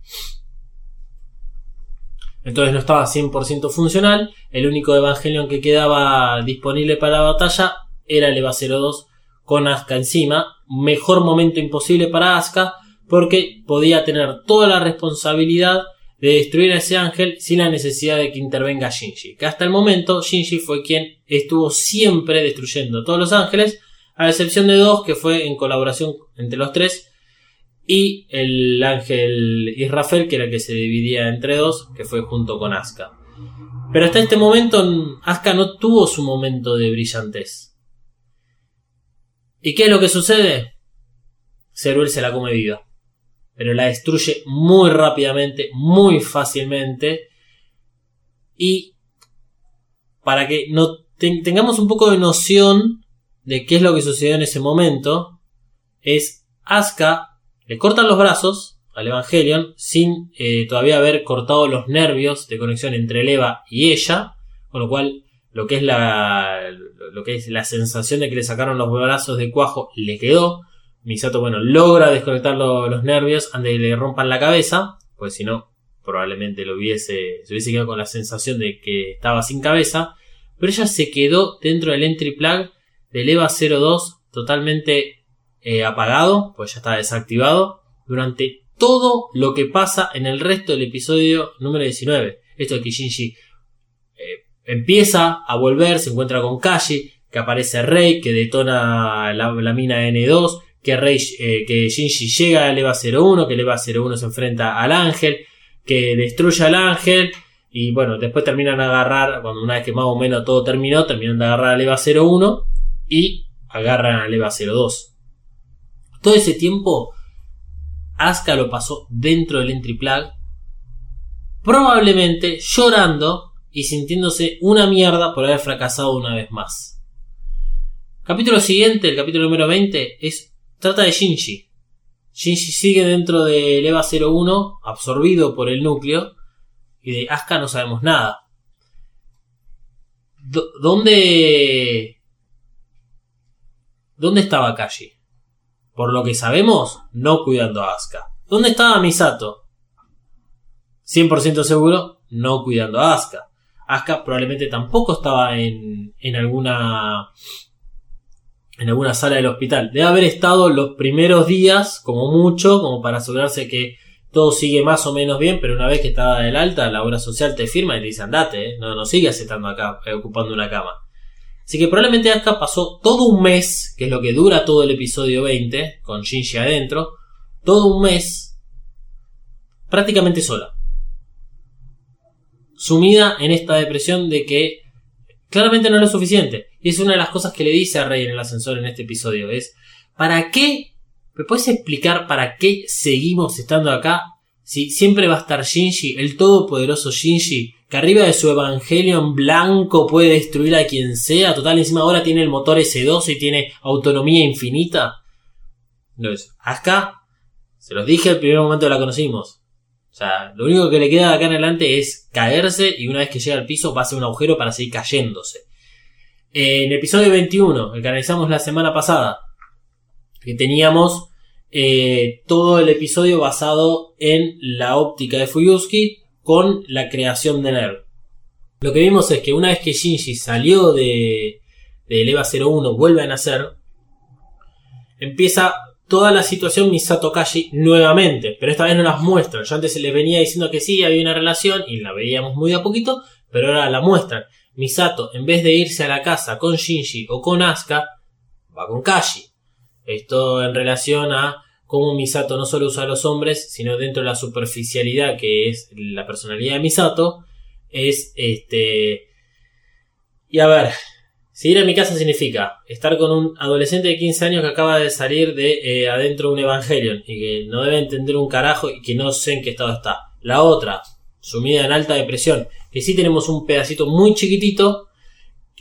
A: Entonces no estaba 100% funcional. El único Evangelion que quedaba disponible para la batalla era el EVA 02 con Asuka encima. Mejor momento imposible para Asuka porque podía tener toda la responsabilidad de destruir a ese ángel sin la necesidad de que intervenga Shinji. Que hasta el momento Shinji fue quien estuvo siempre destruyendo todos los ángeles, a excepción de dos que fue en colaboración entre los tres y el ángel Israfel que era el que se dividía entre dos, que fue junto con Asuka. Pero hasta este momento Asuka no tuvo su momento de brillantez. ¿Y qué es lo que sucede? Ceruel se la come viva pero la destruye muy rápidamente, muy fácilmente. Y para que no ten- tengamos un poco de noción de qué es lo que sucedió en ese momento, es Asuka le cortan los brazos al Evangelion sin eh, todavía haber cortado los nervios de conexión entre el Eva y ella, con lo cual lo que es la lo que es la sensación de que le sacaron los brazos de cuajo le quedó. Misato, bueno, logra desconectar lo- los nervios antes de que le rompan la cabeza, pues si no, probablemente lo hubiese, se hubiese quedado con la sensación de que estaba sin cabeza. Pero ella se quedó dentro del entry plug del EVA 02 totalmente eh, apagado, pues ya está desactivado, durante todo lo que pasa en el resto del episodio número 19. Esto de que Shinji eh, empieza a volver, se encuentra con Kashi, que aparece Rey, que detona la, la mina N2, que, Rey, eh, que Shinji llega al EVA 01, que el EVA 01 se enfrenta al ángel, que destruye al ángel, y bueno, después terminan a agarrar, cuando una vez que más o menos todo terminó, terminan de agarrar al EVA 01 y agarran al EVA 02. Todo ese tiempo, Asuka lo pasó dentro del entry plug, probablemente llorando y sintiéndose una mierda por haber fracasado una vez más. Capítulo siguiente, el capítulo número 20, es, trata de Shinji. Shinji sigue dentro del EVA 01, absorbido por el núcleo, y de Asuka no sabemos nada. ¿Dónde... ¿Dónde estaba Kashi? Por lo que sabemos, no cuidando a Asuka. ¿Dónde estaba Misato? 100% seguro, no cuidando a Asuka. Asuka probablemente tampoco estaba en, en alguna en alguna sala del hospital. Debe haber estado los primeros días, como mucho, como para asegurarse que todo sigue más o menos bien, pero una vez que está del alta, la obra social te firma y te dice andate, ¿eh? no, no sigas estando acá eh, ocupando una cama. Así que probablemente Asuka pasó todo un mes, que es lo que dura todo el episodio 20, con Shinji adentro, todo un mes prácticamente sola. Sumida en esta depresión de que claramente no es lo suficiente. Y es una de las cosas que le dice a Rey en el ascensor en este episodio. Es, ¿para qué? ¿Me puedes explicar para qué seguimos estando acá? Si siempre va a estar Shinji, el todopoderoso Shinji, que arriba de su Evangelion blanco puede destruir a quien sea. Total, encima ahora tiene el motor S2 y tiene autonomía infinita. No es. Acá, se los dije el primer momento que la conocimos. Lo único que le queda de acá en adelante es caerse y una vez que llega al piso va a hacer un agujero para seguir cayéndose. En el episodio 21, el que analizamos la semana pasada, que teníamos eh, todo el episodio basado en la óptica de Fuyusuki con la creación de Nerv. Lo que vimos es que una vez que Shinji salió de, del EVA 01, vuelve a nacer, empieza toda la situación Misato Kashi nuevamente, pero esta vez no las muestra. Yo antes se les venía diciendo que sí, había una relación y la veíamos muy a poquito, pero ahora la muestran. Misato, en vez de irse a la casa con Shinji o con Asuka, va con Kashi. Esto en relación a cómo Misato no solo usa a los hombres, sino dentro de la superficialidad que es la personalidad de Misato, es este... Y a ver, si ir a mi casa significa estar con un adolescente de 15 años que acaba de salir de eh, adentro de un Evangelion y que no debe entender un carajo y que no sé en qué estado está. La otra, sumida en alta depresión, que sí tenemos un pedacito muy chiquitito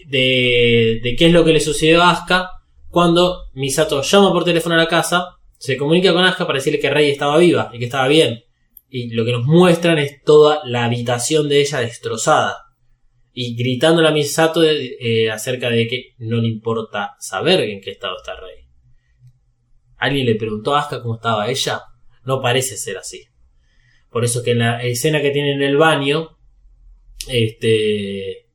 A: de, de qué es lo que le sucedió a Asuka cuando Misato llama por teléfono a la casa, se comunica con Asuka para decirle que Rey estaba viva y que estaba bien. Y lo que nos muestran es toda la habitación de ella destrozada y gritándole a Misato eh, acerca de que no le importa saber en qué estado está Rey. ¿Alguien le preguntó a Asuka cómo estaba ella? No parece ser así. Por eso que en la escena que tiene en el baño, este,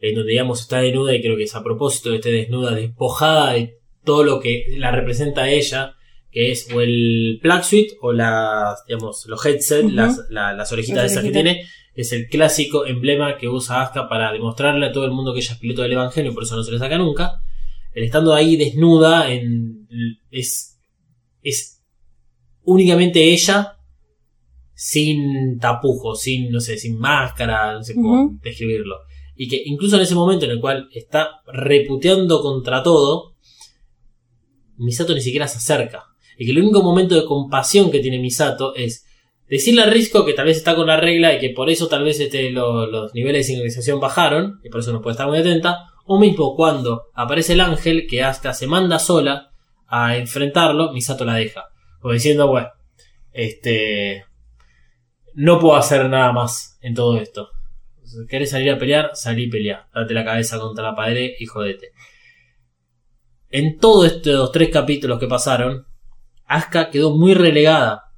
A: en donde digamos está desnuda y creo que es a propósito de esté desnuda, despojada de todo lo que la representa a ella, que es o el plug suite o las, digamos, los headset, las, la- las orejitas esas que tiene, es el clásico emblema que usa Asuka para demostrarle a todo el mundo que ella es piloto del evangelio, por eso no se le saca nunca. El estando ahí desnuda en, es, es únicamente ella sin tapujos, sin, no sé, sin máscara, no sé cómo describirlo. Y que incluso en ese momento en el cual está reputeando contra todo, Misato ni siquiera se acerca. Y que el único momento de compasión que tiene Misato es decirle a Risco que tal vez está con la regla y que por eso tal vez este, lo- los niveles de sincronización bajaron y por eso no puede estar muy atenta. O mismo cuando aparece el ángel que Asuka se manda sola a enfrentarlo, Misato la deja. Como diciendo, bueno, este. No puedo hacer nada más en todo esto. ¿Querés salir a pelear? Salí y pelea. Date la cabeza contra la pared y jodete. En todos estos tres capítulos que pasaron, Asuka quedó muy relegada.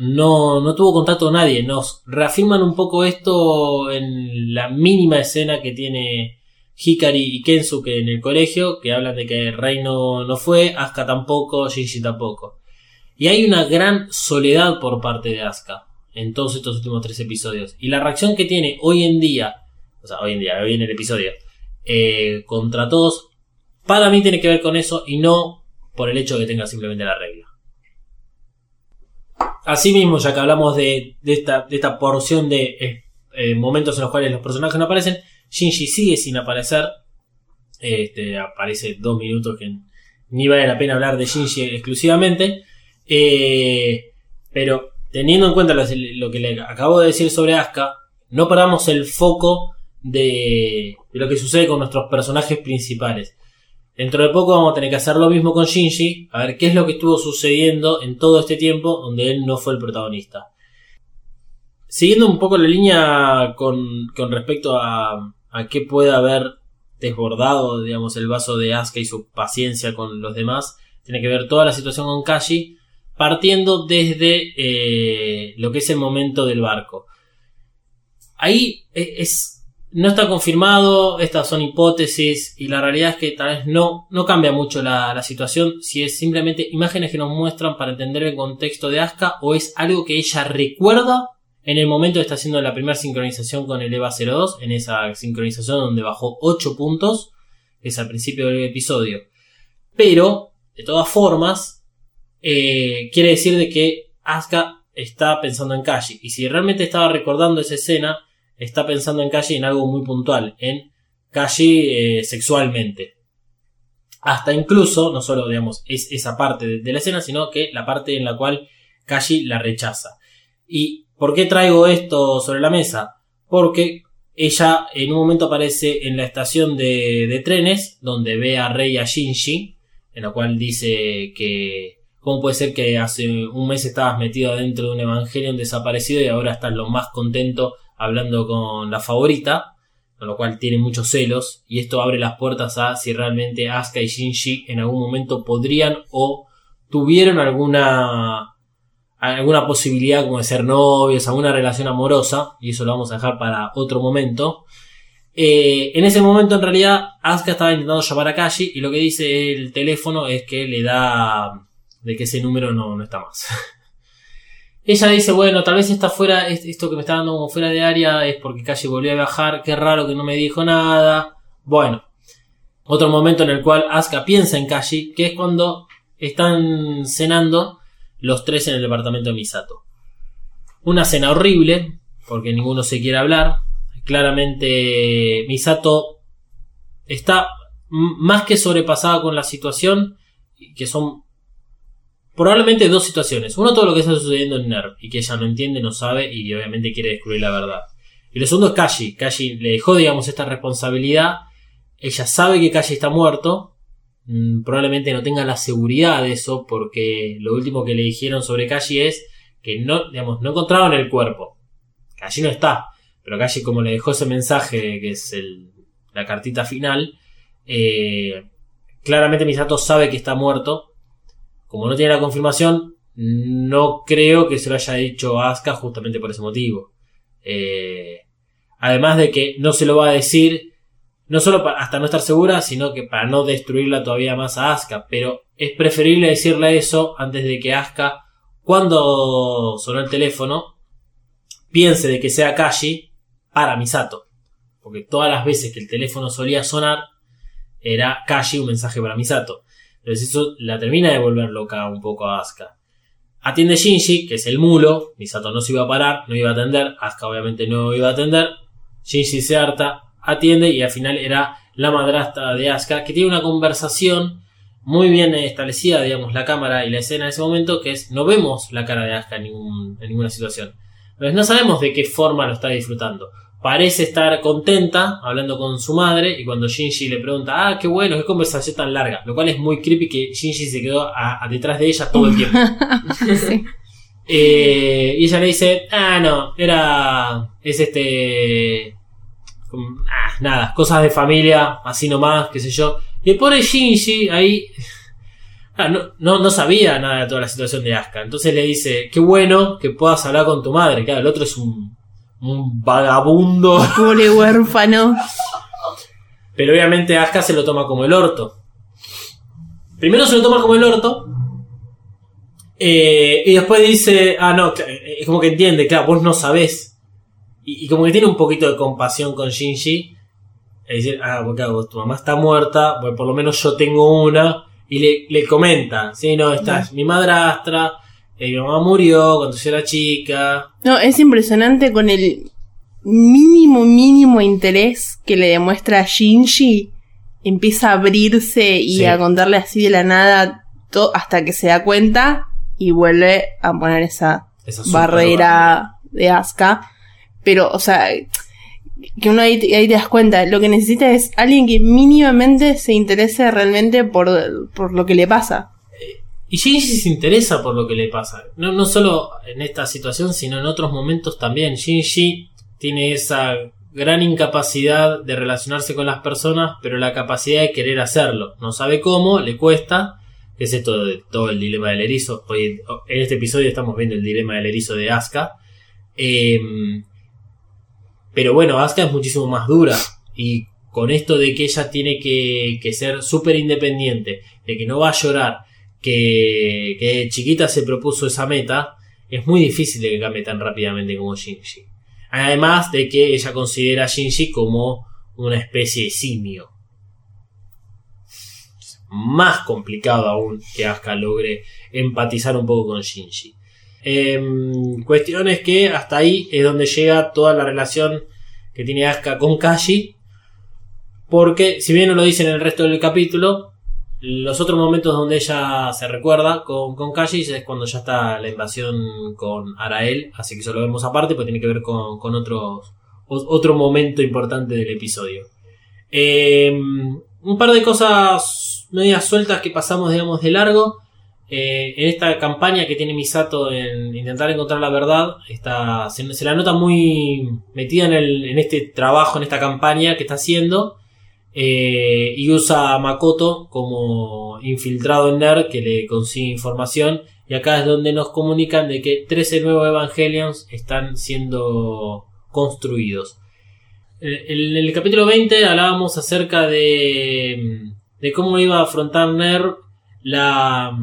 A: No, no tuvo contacto con nadie. Nos reafirman un poco esto en la mínima escena que tiene Hikari y Kensuke en el colegio, que hablan de que Rei no, no fue, Asuka tampoco, Shinji tampoco. Y hay una gran soledad por parte de Asuka en todos estos últimos tres episodios. Y la reacción que tiene hoy en día, o sea, hoy en día, hoy en el episodio, eh, contra todos, para mí tiene que ver con eso y no por el hecho de que tenga simplemente la regla. Asimismo, ya que hablamos de, esta, porción de eh, eh, momentos en los cuales los personajes no aparecen, Shinji sigue sin aparecer. Este, aparece dos minutos que ni vale la pena hablar de Shinji exclusivamente. Eh, pero teniendo en cuenta lo, que le acabo de decir sobre Asuka, no paramos el foco de lo que sucede con nuestros personajes principales. Dentro de poco vamos a tener que hacer lo mismo con Shinji, a ver qué es lo que estuvo sucediendo en todo este tiempo donde él no fue el protagonista. Siguiendo un poco la línea con, respecto a, qué puede haber desbordado, digamos, el vaso de Asuka y su paciencia con los demás, tiene que ver toda la situación con Kashi, partiendo desde eh, lo que es el momento del barco. Ahí es, es no está confirmado, estas son hipótesis y la realidad es que tal vez no, no cambia mucho la, la, situación si es simplemente imágenes que nos muestran para entender el contexto de Asuka o es algo que ella recuerda en el momento que está haciendo la primera sincronización con el EVA 02, en esa sincronización donde bajó 8 puntos, que es al principio del episodio. Pero, de todas formas, eh, quiere decir de que Asuka está pensando en Kashi. Y si realmente estaba recordando esa escena, está pensando en Kashi en algo muy puntual, en Kashi eh, sexualmente. Hasta incluso, no solo digamos, es esa parte de, la escena, sino que la parte en la cual Kashi la rechaza. ¿Y por qué traigo esto sobre la mesa? Porque ella en un momento aparece en la estación de, trenes, donde ve a Rei a Shinji, en la cual dice que ¿Cómo puede ser que hace un mes estabas metido dentro de un Evangelion desaparecido y ahora estás lo más contento hablando con la favorita? Con lo cual tiene muchos celos. Y esto abre las puertas a si realmente Asuka y Shinji en algún momento podrían o tuvieron alguna alguna posibilidad como de ser novios, alguna relación amorosa. Y eso lo vamos a dejar para otro momento. Eh, en ese momento en realidad Asuka estaba intentando llamar a Kashi y lo que dice el teléfono es que le da de que ese número no, no está más. Ella dice, bueno, tal vez está fuera, esto que me está dando como fuera de área es porque Calle volvió a bajar, qué raro que no me dijo nada. Bueno, otro momento en el cual Asuka piensa en Kashi, que es cuando están cenando los tres en el departamento de Misato. Una cena horrible, porque ninguno se quiere hablar. Claramente Misato está más que sobrepasada con la situación, que son probablemente dos situaciones. Uno, todo lo que está sucediendo en NERV y que ella no entiende, no sabe y obviamente quiere descubrir la verdad. Y lo segundo es Kashi. Kashi le dejó, digamos, esta responsabilidad. Ella sabe que Kashi está muerto. Mm, probablemente no tenga la seguridad de eso porque lo último que le dijeron sobre Kashi es que no, digamos, no encontraron el cuerpo. Kashi no está. Pero Kashi como le dejó ese mensaje que es el, la cartita final, eh, claramente Misato sabe que está muerto como no tiene la confirmación, no creo que se lo haya dicho a Asuka justamente por ese motivo. Eh, además de que no se lo va a decir, no solo para, hasta no estar segura, sino que para no destruirla todavía más a Asuka. Pero es preferible decirle eso antes de que Asuka, cuando sonó el teléfono, piense de que sea Kashi para Misato. Porque todas las veces que el teléfono solía sonar, era Kashi un mensaje para Misato. Entonces eso la termina de volver loca un poco a Asuka. Atiende Shinji, que es el mulo. Misato no se iba a parar, no iba a atender. Asuka obviamente no iba a atender. Shinji se harta, atiende y al final era la madrastra de Asuka que tiene una conversación muy bien establecida, digamos, la cámara y la escena en ese momento, que es no vemos la cara de Asuka en, en ninguna situación. Entonces no sabemos de qué forma lo está disfrutando. Parece estar contenta hablando con su madre y cuando Shinji le pregunta, ah, qué bueno, qué conversación tan larga, lo cual es muy creepy que Shinji se quedó a- a detrás de ella todo el tiempo.
E: Sí.
A: Eh, y ella le dice, ah, no, era, es este, ah, nada, cosas de familia, así nomás, qué sé yo. Y el pobre Shinji ahí, ah, no, no, no sabía nada de toda la situación de Asuka. Entonces le dice, qué bueno que puedas hablar con tu madre. Claro, el otro es un, un vagabundo.
E: Pobre huérfano.
A: Pero obviamente Asuka se lo toma como el orto. Primero se lo toma como el orto. eh, y después dice, ah, no, eh, es como que entiende, claro, vos no sabés. Y, y como que tiene un poquito de compasión con Shinji. Es decir, ah, porque claro, tu mamá está muerta, bueno, por lo menos yo tengo una. Y le, le comenta, sí, no, esta es mi madrastra, eh, mi mamá murió cuando yo era chica.
E: No, es impresionante con el mínimo, mínimo interés que le demuestra a Shinji. Empieza a abrirse y
A: Sí.
E: a contarle así de la nada hasta que se da cuenta y vuelve a poner esa barrera de Asuka. Pero, o sea, que uno ahí, te- ahí te das cuenta, lo que necesita es alguien que mínimamente se interese realmente por, por lo que le pasa.
A: Y Shinji se interesa por lo que le pasa. No, no solo en esta situación, sino en otros momentos también. Shinji tiene esa gran incapacidad de relacionarse con las personas, pero la capacidad de querer hacerlo. No sabe cómo, le cuesta. Es esto de todo el dilema del erizo. En este episodio estamos viendo el dilema del erizo de Asuka. Em, pero bueno, Asuka es muchísimo más dura. Y con esto de que ella tiene que, que ser súper independiente, de que no va a llorar, que, chiquita se propuso esa meta, es muy difícil de que cambie tan rápidamente como Shinji. Además de que ella considera a Shinji como una especie de simio. Más complicado aún que Asuka logre empatizar un poco con Shinji. Em, cuestión es que hasta ahí es donde llega toda la relación que tiene Asuka con Kashi. Porque, si bien no lo dice en el resto del capítulo, los otros momentos donde ella se recuerda con, con Kashi es cuando ya está la invasión con Arael. Así que eso lo vemos aparte, porque tiene que ver con, con otros, otro momento importante del episodio. Em, un par de cosas medias sueltas que pasamos, digamos, de largo. Eh, en esta campaña que tiene Misato en intentar encontrar la verdad, está, se, se la nota muy metida en, el, en este trabajo, en esta campaña que está haciendo. Eh, y usa a Makoto como infiltrado en NER que le consigue información. Y acá es donde nos comunican de que 13 nuevos Evangelions están siendo construidos. Eh, En el capítulo 20 hablábamos acerca de, de cómo iba a afrontar NER la,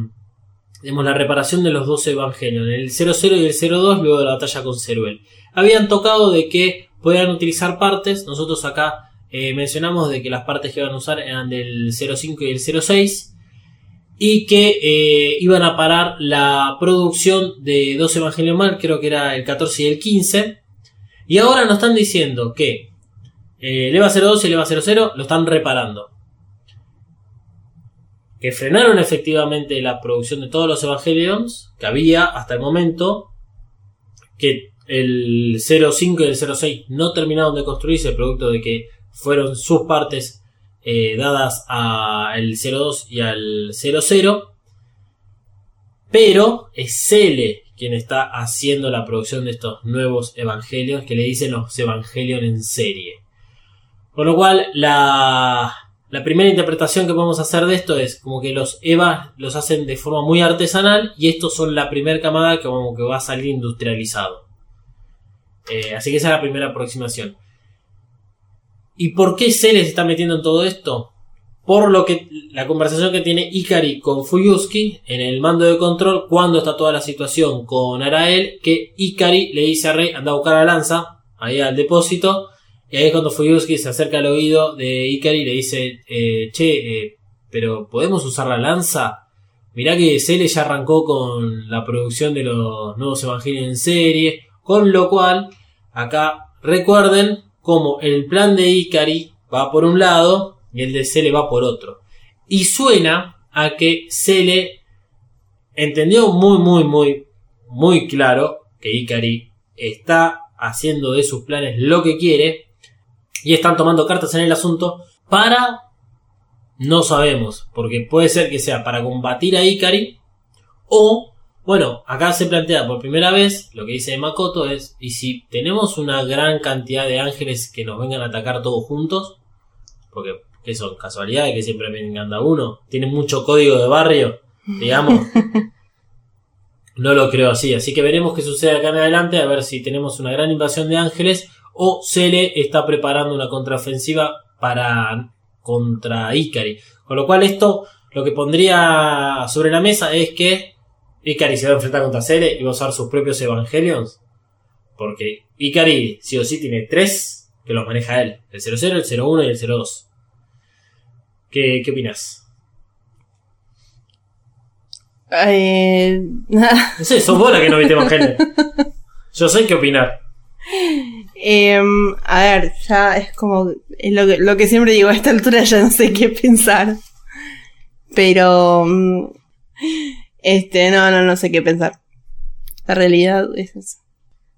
A: digamos, la reparación de los 12 evangelios, el 00 y el 02 luego de la batalla con Ceruel. Habían tocado de que podían utilizar partes, nosotros acá eh, mencionamos de que las partes que iban a usar eran del 05 y el 06 y que eh, iban a parar la producción de dos evangelios más, creo que era el 14 y el 15. Y ahora nos están diciendo que el EVA 02 y el EVA 00 lo están reparando que frenaron efectivamente la producción de todos los Evangelions que había hasta el momento, que el 05 y el 06 no terminaron de construirse, producto de que fueron sus partes eh, dadas al 02 y al 00, pero es Cele quien está haciendo la producción de estos nuevos Evangelions que le dicen los Evangelion en serie. Con lo cual, la, la primera interpretación que podemos hacer de esto es como que los EVA los hacen de forma muy artesanal y estos son la primera camada que como que va a salir industrializado. Eh, así que esa es la primera aproximación. ¿Y por qué se les está metiendo en todo esto? Por lo que la conversación que tiene Ikari con Fuyuski en el mando de control cuando está toda la situación con Arael, que Ikari le dice a Rey anda a buscar la lanza ahí al depósito y ahí es cuando Fuyuski se acerca al oído de Ikari y le dice, eh, che, eh, pero ¿podemos usar la lanza? Mirá que Cele ya arrancó con la producción de los nuevos evangelios en serie, con lo cual, acá recuerden cómo el plan de Ikari va por un lado y el de Cele va por otro. Y suena a que Cele entendió muy, muy, muy, muy claro que Ikari está haciendo de sus planes lo que quiere y están tomando cartas en el asunto para no sabemos, porque puede ser que sea para combatir a Ikari o bueno, acá se plantea por primera vez lo que dice Makoto es y si tenemos una gran cantidad de ángeles que nos vengan a atacar todos juntos, porque que son casualidades que siempre vengan a uno, tienen mucho código de barrio, digamos. No lo creo así, así que veremos qué sucede acá en adelante, a ver si tenemos una gran invasión de ángeles o Cele está preparando una contraofensiva para contra Ikari. Con lo cual esto lo que pondría sobre la mesa es que Ikari se va a enfrentar contra Cele y va a usar sus propios Evangelions. Porque Ikari sí o sí tiene tres que los maneja él. El 00, el 01 y el 02. ¿Qué, qué opinas?
E: Eh,
A: No sé, sos vos la que no viste Evangelion. Yo sé qué opinar.
E: em, a ver, ya es como. Es lo que, lo que siempre digo, a esta altura ya no sé qué pensar. Pero. mm, Este, no, no, no sé qué pensar. La realidad es eso.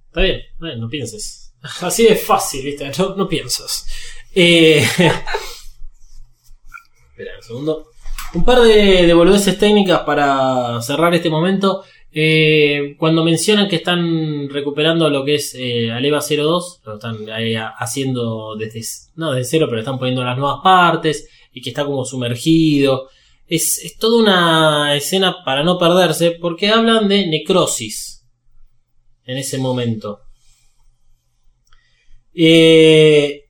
A: Está bien, bueno, no pienses. Así de fácil, ¿viste? No, no piensas. Eh... Espera un segundo. Un par de, de boludeces técnicas para cerrar este momento. Eh, cuando mencionan que están recuperando lo que es eh, Aleva 02, lo están ahí ha- haciendo desde, no desde cero, pero están poniendo las nuevas partes y que está como sumergido. Es, es toda una escena para no perderse porque hablan de necrosis en ese momento. Eh,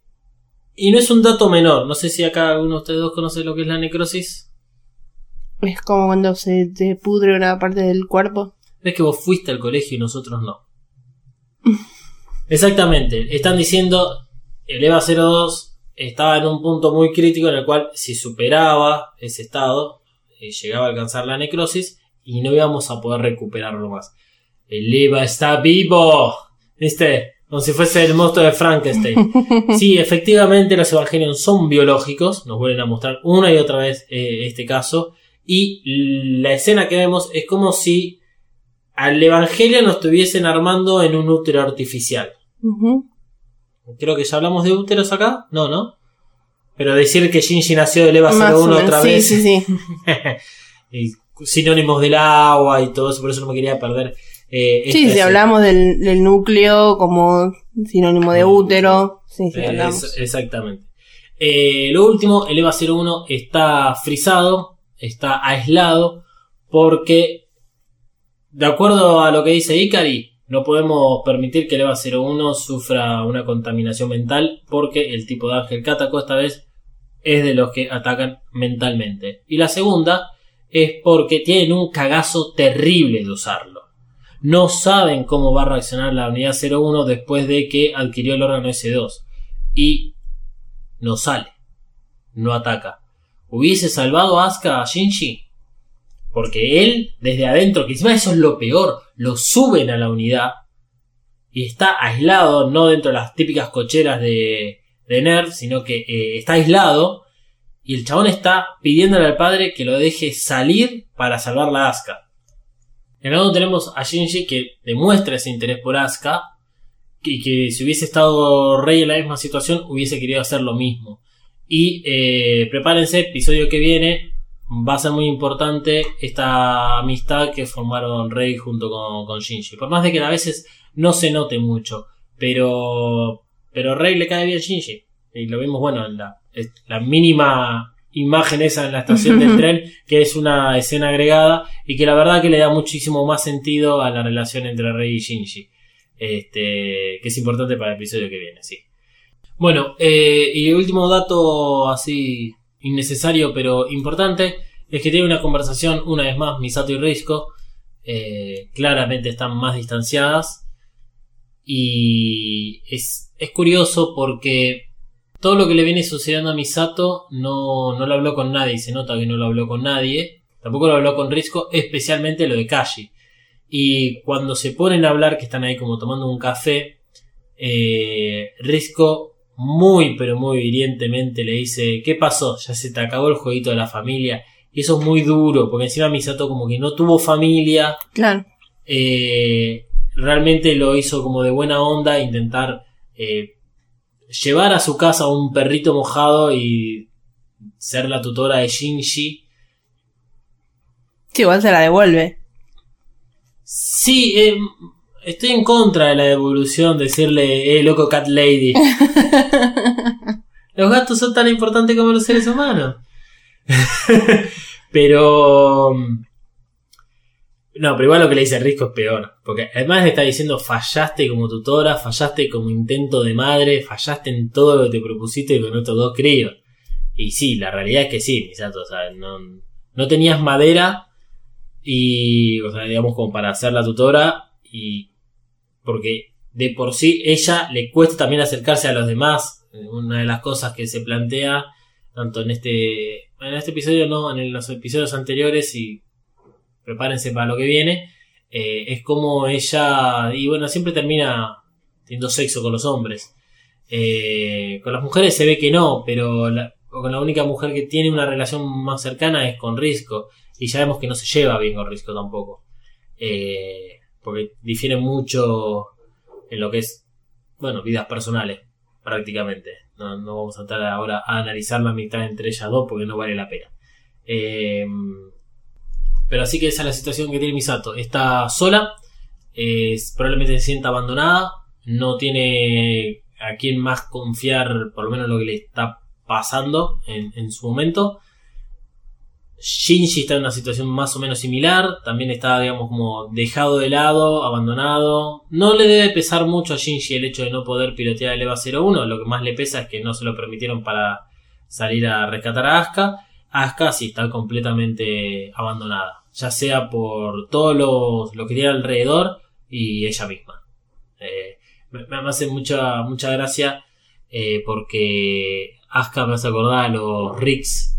A: y no es un dato menor. No sé si acá alguno de ustedes dos conoce lo que es la necrosis.
E: Es como cuando se te pudre una parte del cuerpo.
A: Ves que vos fuiste al colegio y nosotros no. Exactamente. Están diciendo el EVA 02 estaba en un punto muy crítico en el cual si superaba ese estado eh, llegaba a alcanzar la necrosis y no íbamos a poder recuperarlo más. El EVA está vivo. ¿Viste? Como si fuese el monstruo de Frankenstein. Sí, efectivamente los evangelios son biológicos. Nos vuelven a mostrar una y otra vez eh, este caso. Y la escena que vemos es como si al evangelio nos estuviesen armando en un útero artificial.
E: Ujú.
A: Creo que ya hablamos de úteros acá. No, ¿no? Pero decir que Shinji nació del EVA
E: Más o
A: 01
E: menos.
A: otra
E: sí,
A: vez.
E: sí, sí.
A: y sinónimos del agua y todo eso, por eso no me quería perder. eh,
E: Sí, si hablamos del, del núcleo como sinónimo de útero. Sí, sí,
A: Eh,
E: hablamos.
A: es- exactamente. Eh, lo último, el EVA 01 está frisado, está aislado, porque, de acuerdo a lo que dice Ikari, no podemos permitir que el EVA 01 sufra una contaminación mental, porque el tipo de ángel Katako esta vez es de los que atacan mentalmente. Y la segunda es porque tienen un cagazo terrible de usarlo. No saben cómo va a reaccionar la unidad 01 después de que adquirió el órgano S2 y no sale, no ataca. ¿Hubiese salvado a Asuka a Shinji? Porque él, desde adentro, que encima eso es lo peor, lo suben a la unidad y está aislado, no dentro de las típicas cocheras de, de Nerd, sino que eh, está aislado y el chabón está pidiéndole al padre que lo deje salir para salvar la Asuka. En el tenemos a Shinji que demuestra ese interés por Asuka y que si hubiese estado Rey en la misma situación hubiese querido hacer lo mismo. Y eh, prepárense, episodio que viene va a ser muy importante esta amistad que formaron Rey junto con, con Shinji. Por más de que a veces no se note mucho, pero pero Rey le cae bien Shinji. Y lo vimos, bueno, en la, la mínima imagen esa en la estación del tren, que es una escena agregada y que la verdad que le da muchísimo más sentido a la relación entre Rey y Shinji. Este, que es importante para el episodio que viene, sí. Bueno, eh, y el último dato así innecesario pero importante es que tiene una conversación una vez más Misato y Risco. eh, claramente están más distanciadas y es, es curioso porque todo lo que le viene sucediendo a Misato no, no lo habló con nadie, se nota que no lo habló con nadie, tampoco lo habló con Risco, especialmente lo de Kashi. Y cuando se ponen a hablar, que están ahí como tomando un café, eh, Risco muy pero muy hirientemente le dice, ¿qué pasó? Ya se te acabó el jueguito de la familia. Y eso es muy duro, porque encima Misato como que no tuvo familia,
E: Claro.
A: eh, realmente lo hizo como de buena onda, intentar eh, llevar a su casa un perrito mojado y ser la tutora de Shinji.
E: Sí, igual se la devuelve.
A: Sí, eh, estoy en contra de la devolución, decirle, eh, loco cat lady. Los gatos son tan importantes como los seres humanos. pero... No, pero igual lo que le dice Risco es peor. Porque además le está diciendo fallaste como tutora, fallaste como intento de madre, fallaste en todo lo que te propusiste con estos dos críos. Y sí, la realidad es que sí, Misato. O sea, no, no tenías madera y, o sea, digamos, como para ser la tutora. Y porque de por sí ella le cuesta también acercarse a los demás. Una de las cosas que se plantea, tanto en este, en este episodio, no, en los episodios anteriores y prepárense para lo que viene, eh, es como ella, y bueno, siempre termina teniendo sexo con los hombres. Eh, con las mujeres se ve que no, pero la- con la única mujer que tiene una relación más cercana es con Risco. Y ya vemos que no se lleva bien con Risco tampoco. Eh, porque difieren mucho en lo que es, bueno, vidas personales, prácticamente. No, vamos a entrar ahora a analizar la mitad entre ellas dos porque no vale la pena. Eh, pero así que esa es la situación que tiene Misato. Está sola, probablemente se sienta abandonada, no tiene a quién más confiar, por lo menos lo que le está pasando en su momento. Shinji está en una situación más o menos similar, también está, digamos, como dejado de lado, abandonado. No le debe pesar mucho a Shinji el hecho de no poder pilotear el EVA 01, lo que más le pesa es que no se lo permitieron para salir a rescatar a Asuka. Asuka sí está completamente abandonada, ya sea por todos los lo que tiene alrededor y ella misma. Eh, me, me hace mucha, mucha gracia eh, porque Asuka me hace acordar a los Ricks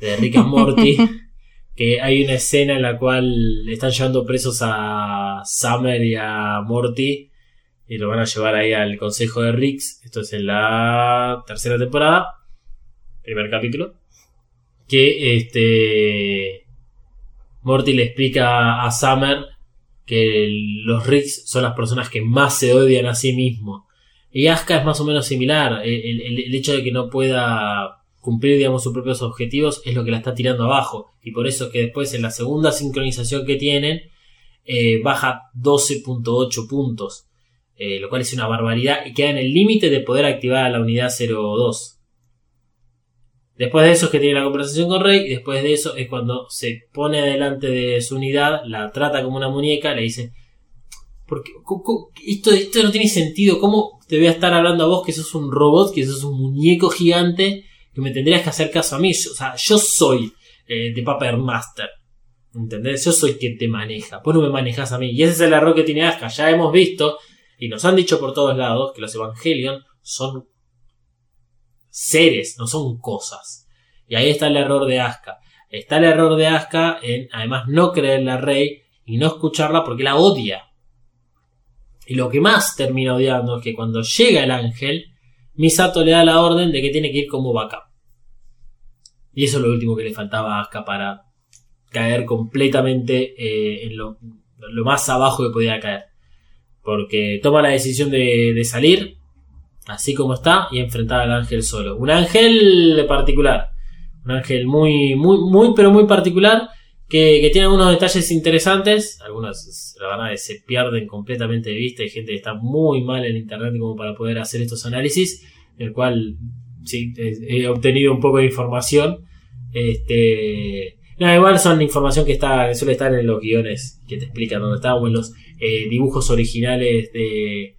A: de Rick and Morty. que hay una escena en la cual están llevando presos a Summer y a Morty y lo van a llevar ahí al consejo de Ricks. Esto es en la tercera temporada, primer capítulo. Que este Morty le explica a Summer que los Ricks son las personas que más se odian a sí mismos. Y Asuka es más o menos similar. El, el- el hecho de que no pueda cumplir, digamos, sus propios objetivos es lo que la está tirando abajo. Y por eso es que después en la segunda sincronización que tienen, eh, baja 12.8 puntos. eh, lo cual es una barbaridad y queda en el límite de poder activar a la unidad 02. Después de eso es que tiene la conversación con Rey y después de eso es cuando se pone delante de su unidad, la trata como una muñeca, le dice, porque esto, esto no tiene sentido, ¿cómo te voy a estar hablando a vos que sos un robot, que sos un muñeco gigante, que me tendrías que hacer caso a mí? O sea, yo soy eh, The Paper Master. ¿Entendés? Yo soy quien te maneja. Vos no me manejas a mí. Y ese es el error que tiene Asuka. Ya hemos visto, y nos han dicho por todos lados, que los Evangelion son seres, no son cosas. Y ahí está el error de Asuka. Está el error de Asuka en, además, no creerle a Rey y no escucharla porque la odia. Y lo que más termina odiando es que cuando llega el ángel, Misato le da la orden de que tiene que ir como backup. Y eso es lo último que le faltaba a Asuka para caer completamente eh, en lo, más abajo que podía caer. Porque toma la decisión de, de salir, así como está, y enfrentar al ángel solo. Un ángel particular. Un ángel muy, muy, muy, pero muy particular. Que, que tiene algunos detalles interesantes. Algunos, la verdad, se pierden completamente de vista. Hay gente que está muy mal en internet como para poder hacer estos análisis. El cual, sí, he obtenido un poco de información. Este. No, igual son información que está que suele estar en los guiones que te explican dónde está o en los eh, dibujos originales de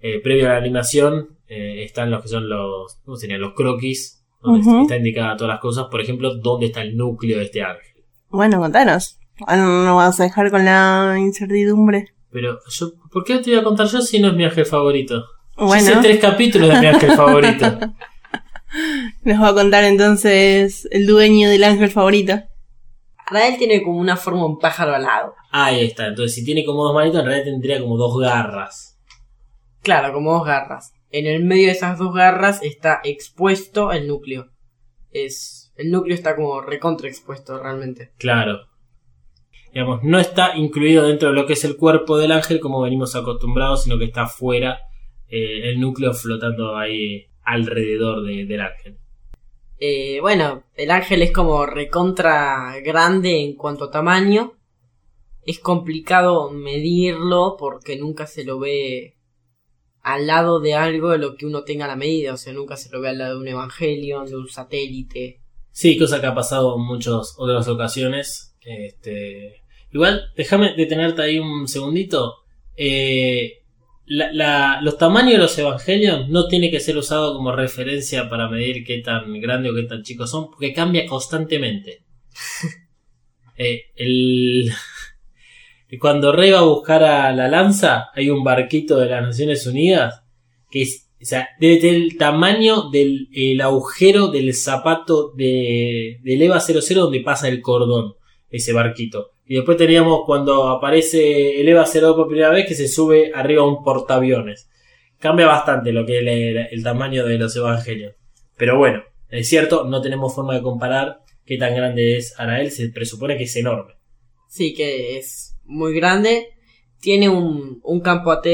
A: eh, previo a la animación eh, están los que son los ¿cómo serían? los croquis donde está indicada todas las cosas por ejemplo dónde está el núcleo de este ángel
E: Bueno, contanos. No no vas a dejar con la incertidumbre.
A: pero yo ¿por qué te voy a contar yo si no es mi ángel favorito? Yo
E: Bueno,
A: hice tres capítulos de mi ángel favorito
E: les voy a contar entonces el dueño del ángel favorito.
D: Rael tiene como una forma de un pájaro alado.
A: ahí está entonces si tiene como dos manitos en realidad tendría como dos garras
D: Claro, como dos garras. En el medio de esas dos garras está expuesto el núcleo. Es El núcleo está como recontra expuesto realmente.
A: Claro. Digamos, no está incluido dentro de lo que es el cuerpo del ángel como venimos acostumbrados, sino que está fuera eh, el núcleo flotando ahí alrededor de- del ángel.
D: Eh, bueno, el ángel es como recontra grande en cuanto a tamaño. Es complicado medirlo porque nunca se lo ve al lado de algo de lo que uno tenga la medida. O sea, nunca se lo ve al lado de un evangelio, de un satélite.
A: Sí, cosa que ha pasado en muchas otras ocasiones. Este, igual, déjame detenerte ahí un segundito. Eh, la- la- los tamaños de los evangelios no tiene que ser usado como referencia para medir qué tan grande o qué tan chicos son, porque cambia constantemente. Eh, el, cuando Rey va a buscar a la lanza, hay un barquito de las Naciones Unidas que es, o sea, debe tener el tamaño del el agujero del zapato de, del EVA 00 donde pasa el cordón, ese barquito. Y después teníamos cuando aparece el EVA 02 por primera vez que se sube arriba a un portaaviones. Cambia bastante lo que es el, el tamaño de los evangelios. Pero bueno, es cierto, no tenemos forma de comparar qué tan grande es Arael, se presupone que es enorme.
D: Sí, que es muy grande. Tiene un, un campo AT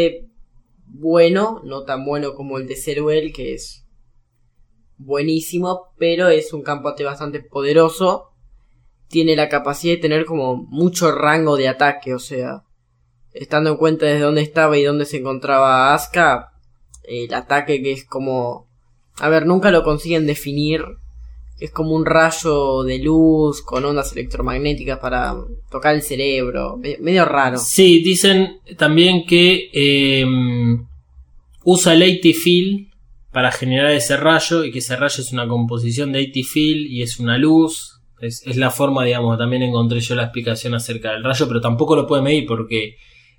D: bueno, no tan bueno como el de Ceruel, que es buenísimo, pero es un campo AT bastante poderoso. Tiene la capacidad de tener como mucho rango de ataque, o sea, estando en cuenta desde dónde estaba y dónde se encontraba Asuka, el ataque que es como... A ver, nunca lo consiguen definir, es como un rayo de luz con ondas electromagnéticas para tocar el cerebro. Me- medio raro.
A: Sí, dicen también que eh, usa el AT-Field para generar ese rayo y que ese rayo es una composición de AT-Field y es una luz. Es, la forma, digamos, también encontré yo la explicación acerca del rayo, pero tampoco lo puede medir porque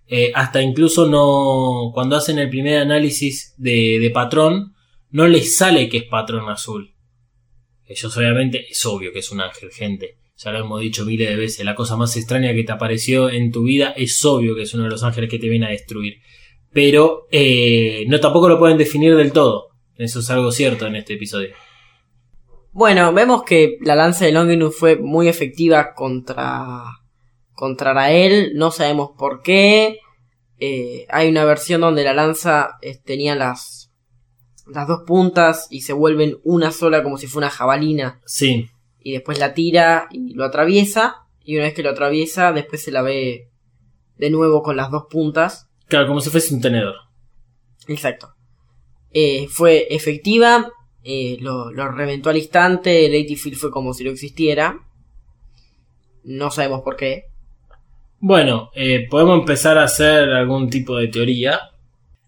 A: eh, hasta incluso no, cuando hacen el primer análisis de patrón, no les sale que es patrón azul. Ellos obviamente es obvio que es un ángel, gente. Ya lo hemos dicho miles de veces. La cosa más extraña que te apareció en tu vida es obvio que es uno de los ángeles que te viene a destruir. Pero eh, no tampoco lo pueden definir del todo. Eso es algo cierto en este episodio.
D: Bueno, vemos que la lanza de Longinus fue muy efectiva contra contra Rael. No sabemos por qué. Eh, hay una versión donde la lanza eh, tenía las las dos puntas y se vuelven una sola como si fuera una jabalina
A: Sí,
D: y después la tira y lo atraviesa y una vez que lo atraviesa después se la ve de nuevo con las dos puntas
A: claro, como si fuese un tenedor.
D: Exacto. Eh, fue efectiva, eh, lo, lo reventó al instante, el AT-Field fue como si no existiera. No sabemos por qué.
A: Bueno, eh, podemos empezar a hacer algún tipo de teoría.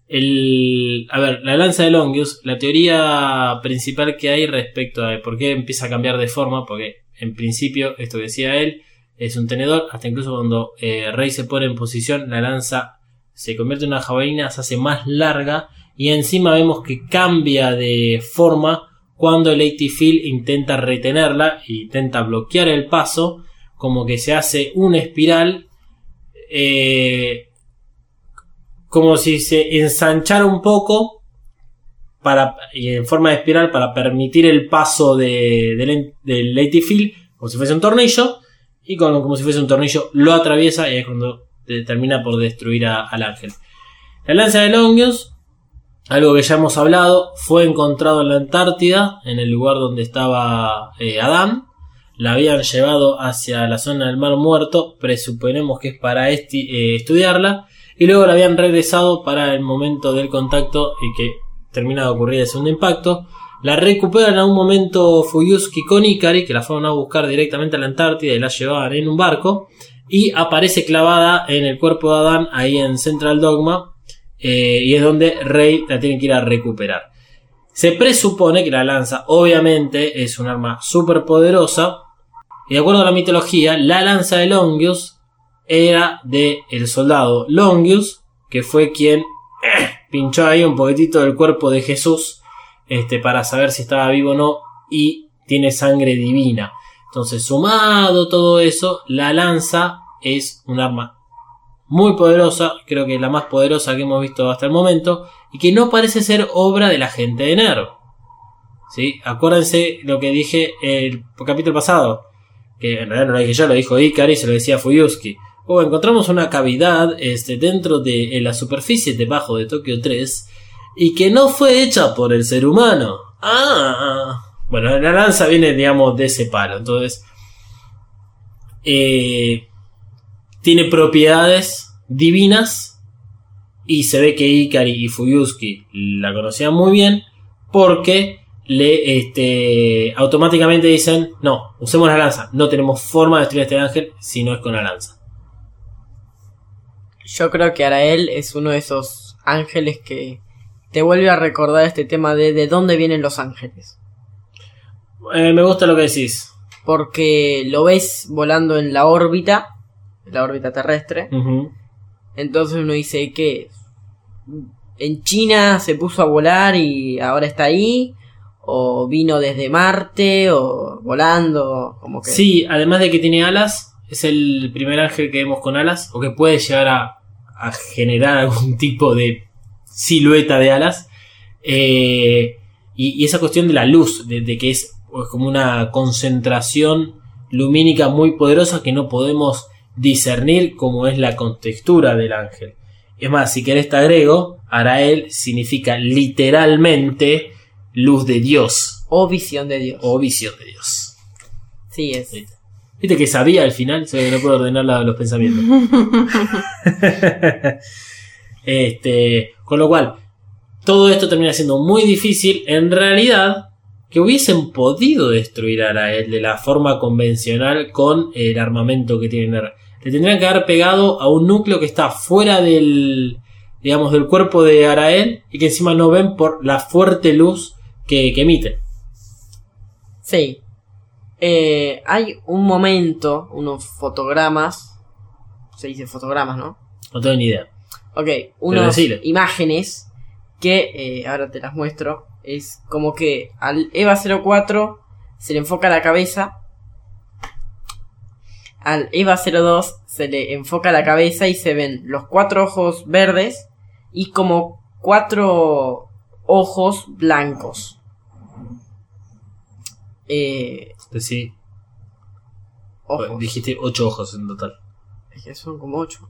A: El, a ver, la lanza de Longius, la teoría principal que hay respecto a por qué empieza a cambiar de forma, porque en principio, esto que decía él, es un tenedor, hasta incluso cuando eh, Rey se pone en posición, la lanza se convierte en una jabalina, se hace más larga y encima vemos que cambia de forma cuando el AT-Field intenta retenerla e intenta bloquear el paso, como que se hace una espiral eh, como si se ensanchara un poco para, en forma de espiral para permitir el paso de, del, del lady field como si fuese un tornillo y con- como si fuese un tornillo lo atraviesa y es cuando termina por destruir a- al ángel. La lanza de Longius, algo que ya hemos hablado, fue encontrado en la Antártida, en el lugar donde estaba eh, Adán. La habían llevado hacia la zona del Mar Muerto, presuponemos que es para eh, estudiarla, y luego la habían regresado para el momento del contacto y que termina de ocurrir el segundo impacto. La recuperan a un momento Fuyuski con Ikari, que la fueron a buscar directamente a la Antártida y la llevaban en un barco, y aparece clavada en el cuerpo de Adán ahí en Central Dogma, eh, y es donde Rey la tiene que ir a recuperar. Se presupone que la lanza obviamente es un arma súper poderosa, y de acuerdo a la mitología, la lanza de Longius era de el soldado Longius, que fue quien eh, pinchó ahí un poquitito del cuerpo de Jesús este, para saber si estaba vivo o no y tiene sangre divina. Entonces, sumado todo eso, la lanza es un arma muy poderosa, creo que la más poderosa que hemos visto hasta el momento, y que no parece ser obra de la gente de Nerv. ¿sí? Acuérdense lo que dije el capítulo pasado, que en realidad no lo dije yo, lo dijo Ikari se lo decía Fuyuski. Oh, encontramos una cavidad este, dentro de la superficie debajo de Tokio 3 y que no fue hecha por el ser humano. Ah, bueno, la lanza viene, digamos, de ese palo. Entonces, eh, tiene propiedades divinas y se ve que Ikari y Fuyuski la conocían muy bien porque le este, automáticamente dicen no, usemos la lanza, no tenemos forma de destruir a este ángel si no es con la lanza.
D: Yo creo que Arael es uno de esos ángeles que te vuelve a recordar este tema de de dónde vienen los ángeles.
A: Eh, me gusta lo que decís.
D: Porque lo ves volando en la órbita, la órbita terrestre. Entonces uno dice que en China se puso a volar y ahora está ahí. O vino desde Marte, o volando, como que...
A: Sí, además de que tiene alas, es el primer ángel que vemos con alas, o que puede llegar a, a generar algún tipo de silueta de alas. Eh, y, y esa cuestión de la luz, de, de que es pues, como una concentración lumínica muy poderosa que no podemos discernir como es la contextura del ángel. Es más, si querés te agrego, Arael significa literalmente luz de Dios
D: O visión de Dios.
A: o visión de Dios.
D: Sí, es.
A: Viste que sabía al final, solo que no puedo ordenar la- los pensamientos. este, con lo cual, todo esto termina siendo muy difícil. En realidad, que hubiesen podido destruir a Arael de la forma convencional con el armamento que tienen. Le tendrían que haber pegado a un núcleo que está fuera del, digamos, del cuerpo de Arael y que encima no ven por la fuerte luz que, que emite.
D: Sí. Eh, hay un momento, unos fotogramas. Se dice fotogramas, ¿no?
A: No tengo ni idea.
D: Ok, unas imágenes que eh, ahora te las muestro. Es como que al EVA 04 se le enfoca la cabeza. Al EVA 02 se le enfoca la cabeza y se ven los cuatro ojos verdes y como cuatro ojos blancos. Eh,
A: Decí,
D: ojos.
A: dijiste ocho ojos en total.
D: Es que son como ocho.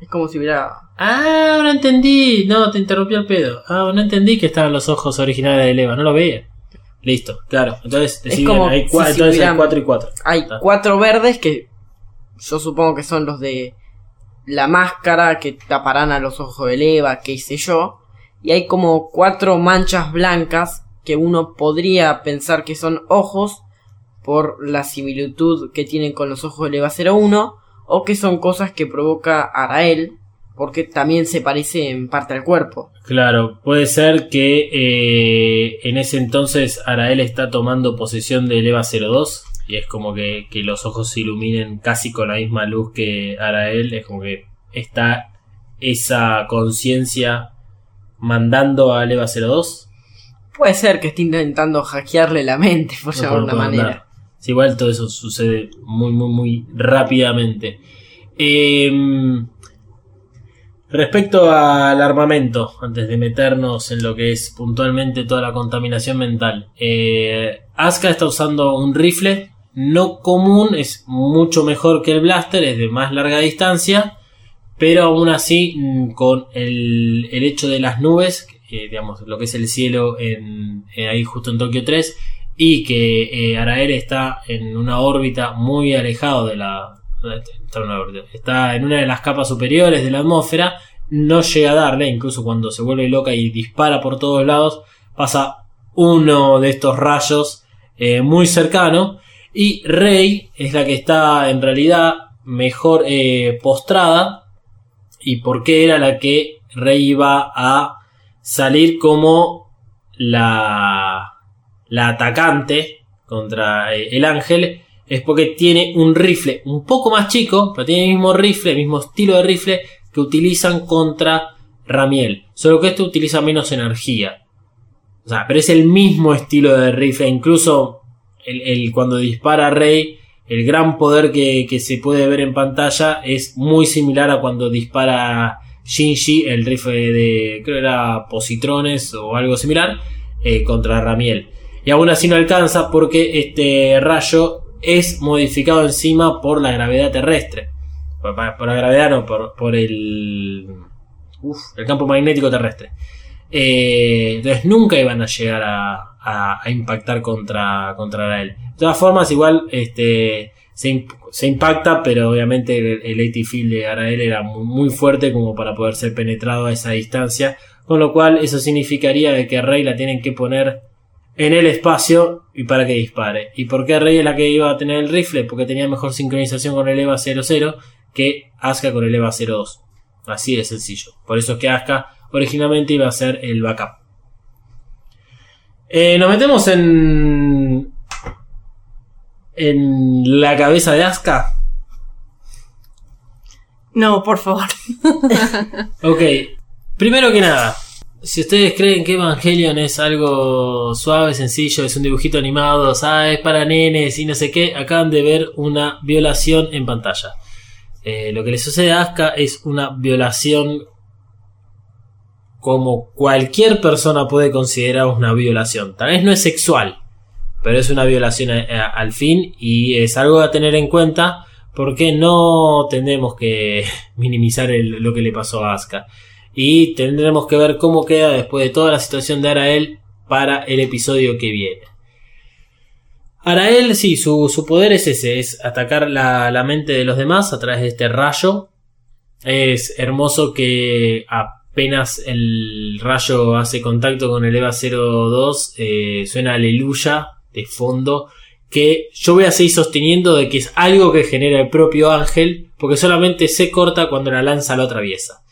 D: Es como si hubiera
A: Ah, ahora entendí. No, te interrumpí el pedo. Ah, no entendí que estaban los ojos originales de Eva. No lo veía. Listo, claro. Entonces,
D: como
A: bien, hay cua- entonces hay 4 y 4.
D: Hay cuatro verdes que yo supongo que son los de la máscara que taparán a los ojos de Eva, qué sé yo. Y hay como cuatro manchas blancas que uno podría pensar que son ojos por la similitud que tienen con los ojos de Eva 01 o que son cosas que provoca Arael porque también se parece en parte al cuerpo.
A: Claro, puede ser que eh, en ese entonces Arael está tomando posesión del EVA 02 y es como que, que los ojos se iluminen casi con la misma luz que Arael. Es como que está esa conciencia mandando al EVA 02.
D: Puede ser que esté intentando hackearle la mente, por
A: No
D: llamarlo de
A: puedo
D: una manera.
A: andar. Sí, igual todo eso sucede muy, muy, muy rápidamente. Em, respecto al armamento, antes de meternos en lo que es puntualmente toda la contaminación mental, eh, Asuka está usando un rifle no común, es mucho mejor que el blaster, es de más larga distancia, pero aún así mm, con el, el hecho de las nubes, digamos, lo que es el cielo eh, ahí justo en Tokio 3, y que eh, está en una órbita muy alejado de la está en, una órbita, está en una de las capas superiores de la atmósfera no llega a darle incluso cuando se vuelve loca y dispara por todos lados pasa uno de estos rayos eh, muy cercano y Rey es la que está en realidad mejor eh, postrada y porque era la que Rey iba a salir como la la atacante contra eh, el ángel es porque tiene un rifle un poco más chico, pero tiene el mismo rifle, el mismo estilo de rifle que utilizan contra Ramiel. Solo que este utiliza menos energía. O sea, pero es el mismo estilo de rifle. Incluso el, cuando dispara Rey, el gran poder que, que se puede ver en pantalla es muy similar a cuando dispara Shinji el rifle de, creo que era positrones o algo similar, eh, contra Ramiel. Y aún así no alcanza porque este rayo es modificado encima por la gravedad terrestre. Por, la gravedad no, por, el, uf, el campo magnético terrestre. Eh, entonces nunca iban a llegar a, a- impactar contra, contra Arael. De todas formas, igual este, se, imp- se impacta, pero obviamente el, el AT field de Arael era muy, fuerte como para poder ser penetrado a esa distancia. Con lo cual eso significaría que Rey la tienen que poner en el espacio y para que dispare. ¿Y por qué Rey es la que iba a tener el rifle? Porque tenía mejor sincronización con el EVA 00 que Asuka con el EVA 02. Así de sencillo. Por eso es que Asuka originalmente iba a ser el backup. Eh, nos metemos en. En la cabeza de Asuka.
E: No, por favor.
A: Ok, primero que nada, si ustedes creen que Evangelion es algo suave, sencillo, es un dibujito animado, ¿sabes? Para nenes y no sé qué, acaban de ver una violación en pantalla. Eh, lo que le sucede a Asuka es una violación como cualquier persona puede considerar una violación. Tal vez no es sexual, pero es una violación al fin y es algo a tener en cuenta porque no tenemos que minimizar lo que le pasó a Asuka. Y tendremos que ver cómo queda después de toda la situación de Arael para el episodio que viene. Arael, sí, su, su poder es ese, es atacar la, la mente de los demás a través de este rayo. Es hermoso que apenas el rayo hace contacto con el EVA 02, eh, suena aleluya de fondo. Que yo voy a seguir sosteniendo de que es algo que genera el propio ángel, porque solamente se corta cuando la lanza lo atraviesa.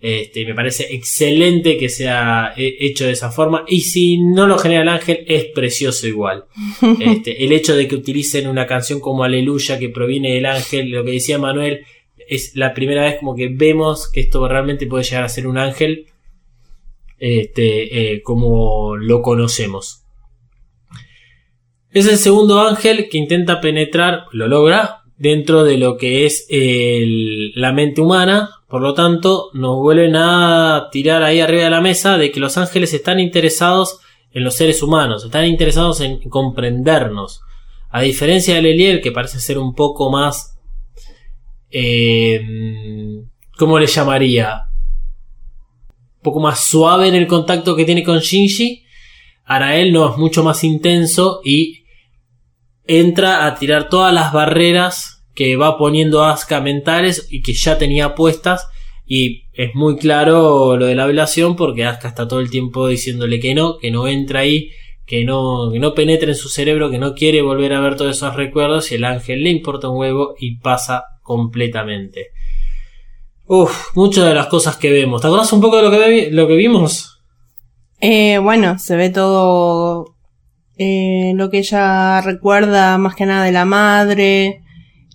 A: Este, me parece excelente que sea eh, hecho de esa forma. Y si no lo genera el ángel, es precioso igual. Este, el hecho de que utilicen una canción como Aleluya que proviene del ángel, lo que decía Manuel, es la primera vez como que vemos que esto realmente puede llegar a ser un ángel este, eh, como lo conocemos. Es el segundo ángel que intenta penetrar, lo logra, dentro de lo que es la mente humana. Por lo tanto, nos vuelven a tirar ahí arriba de la mesa de que los ángeles están interesados en los seres humanos, están interesados en comprendernos. A diferencia del Eliel, que parece ser un poco más... Eh, ¿Cómo le llamaría? Un poco más suave en el contacto que tiene con Shinji. Arael no es mucho más intenso y entra a tirar todas las barreras que va poniendo Asuka mentales y que ya tenía puestas. Y es muy claro lo de la violación porque Asuka está todo el tiempo diciéndole que no, que no entra ahí, que no, que no penetre en su cerebro, que no quiere volver a ver todos esos recuerdos y el ángel le importa un huevo y pasa completamente. Uf, muchas de las cosas que vemos. ¿Te acordás un poco de lo que, lo que vimos?
E: Eh, bueno, se ve todo eh, lo que ella recuerda más que nada de la madre.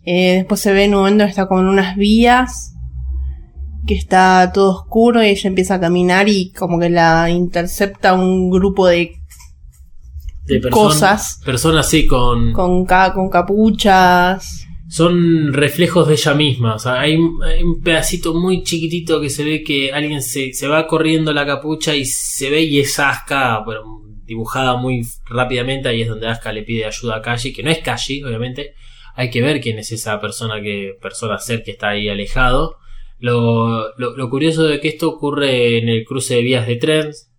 E: Eh, después se ve en un momento que está con unas vías, que está todo oscuro y ella empieza a caminar y como que la intercepta un grupo de Cosas.
A: Personas así con...
E: con, ca- con capuchas.
A: son reflejos de ella misma. O sea, hay, un- hay un pedacito muy chiquitito que se ve que alguien se, se va corriendo la capucha y se ve y es Asuka, pero dibujada muy rápidamente. Ahí es donde Asuka le pide ayuda a Kashi, que no es Kashi, obviamente. Hay que ver quién es esa persona que, persona ser que está ahí alejado. Lo, lo, lo curioso de que esto ocurre en el cruce de vías de trenes,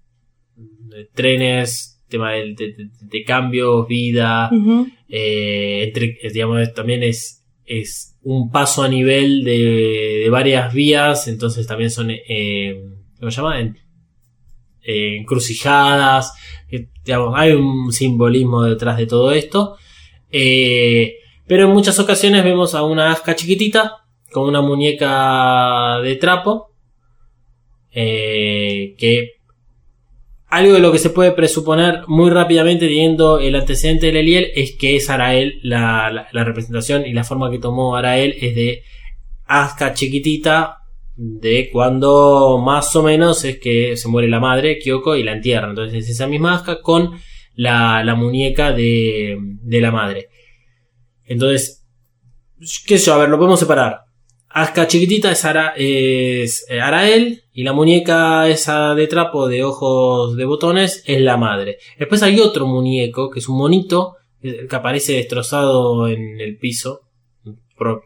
A: trenes, tema de, de- de- de cambios, vida, eh, entre, digamos, también es, es un paso a nivel de, de varias vías, entonces también son, eh, ¿cómo se llama? Eh, encrucijadas, hay un simbolismo detrás de todo esto. Eh, pero en muchas ocasiones vemos a una asca chiquitita con una muñeca de trapo eh, que algo de lo que se puede presuponer muy rápidamente teniendo el antecedente del Eliel es que es Arael, la, la- la representación y la forma que tomó Arael es de Asuka chiquitita de cuando más o menos es que se muere la madre, Kyoko, y la entierran. Entonces es esa misma Asuka con la, la muñeca de, de la madre. Entonces, qué sé yo, a ver, lo podemos separar. Asuka chiquitita es, Ara- es eh, Arael y la muñeca esa de trapo de ojos de botones es la madre. Después hay otro muñeco que es un monito que aparece destrozado en el piso.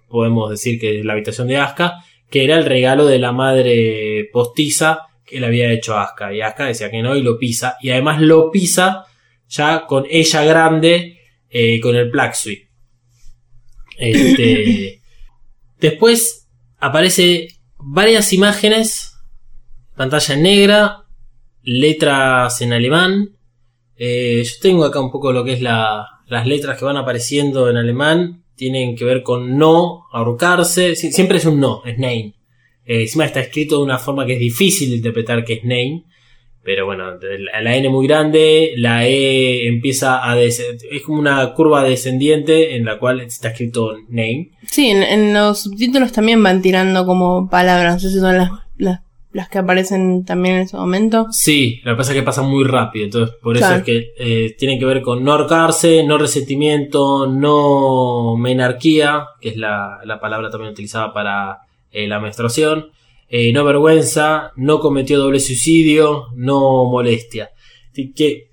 A: Podemos decir que es la habitación de Asuka, que era el regalo de la madre postiza que le había hecho a Asuka. Y Asuka decía que no y lo pisa. Y además lo pisa ya con ella grande eh, con el Suite. Este, después aparece varias imágenes, pantalla en negra, letras en alemán. Eh, yo tengo acá un poco lo que es la, las letras que van apareciendo en alemán. Tienen que ver con no, ahorcarse. Sie- Siempre es un no, es nein. Eh, encima está escrito de una forma que es difícil de interpretar que es nein. Pero bueno, la, la N muy grande, la E empieza a... des- es como una curva descendiente en la cual está escrito name.
E: Sí, en, los subtítulos también van tirando como palabras. Esas son las, las que aparecen también en ese momento.
A: Sí, lo que pasa es que pasa muy rápido, entonces por eso es que eh, tienen que ver con no ahorcarse, no resentimiento, no menarquía, que es la, la palabra también utilizada para eh, la menstruación, eh, no vergüenza, no cometió doble suicidio, no molestia. Que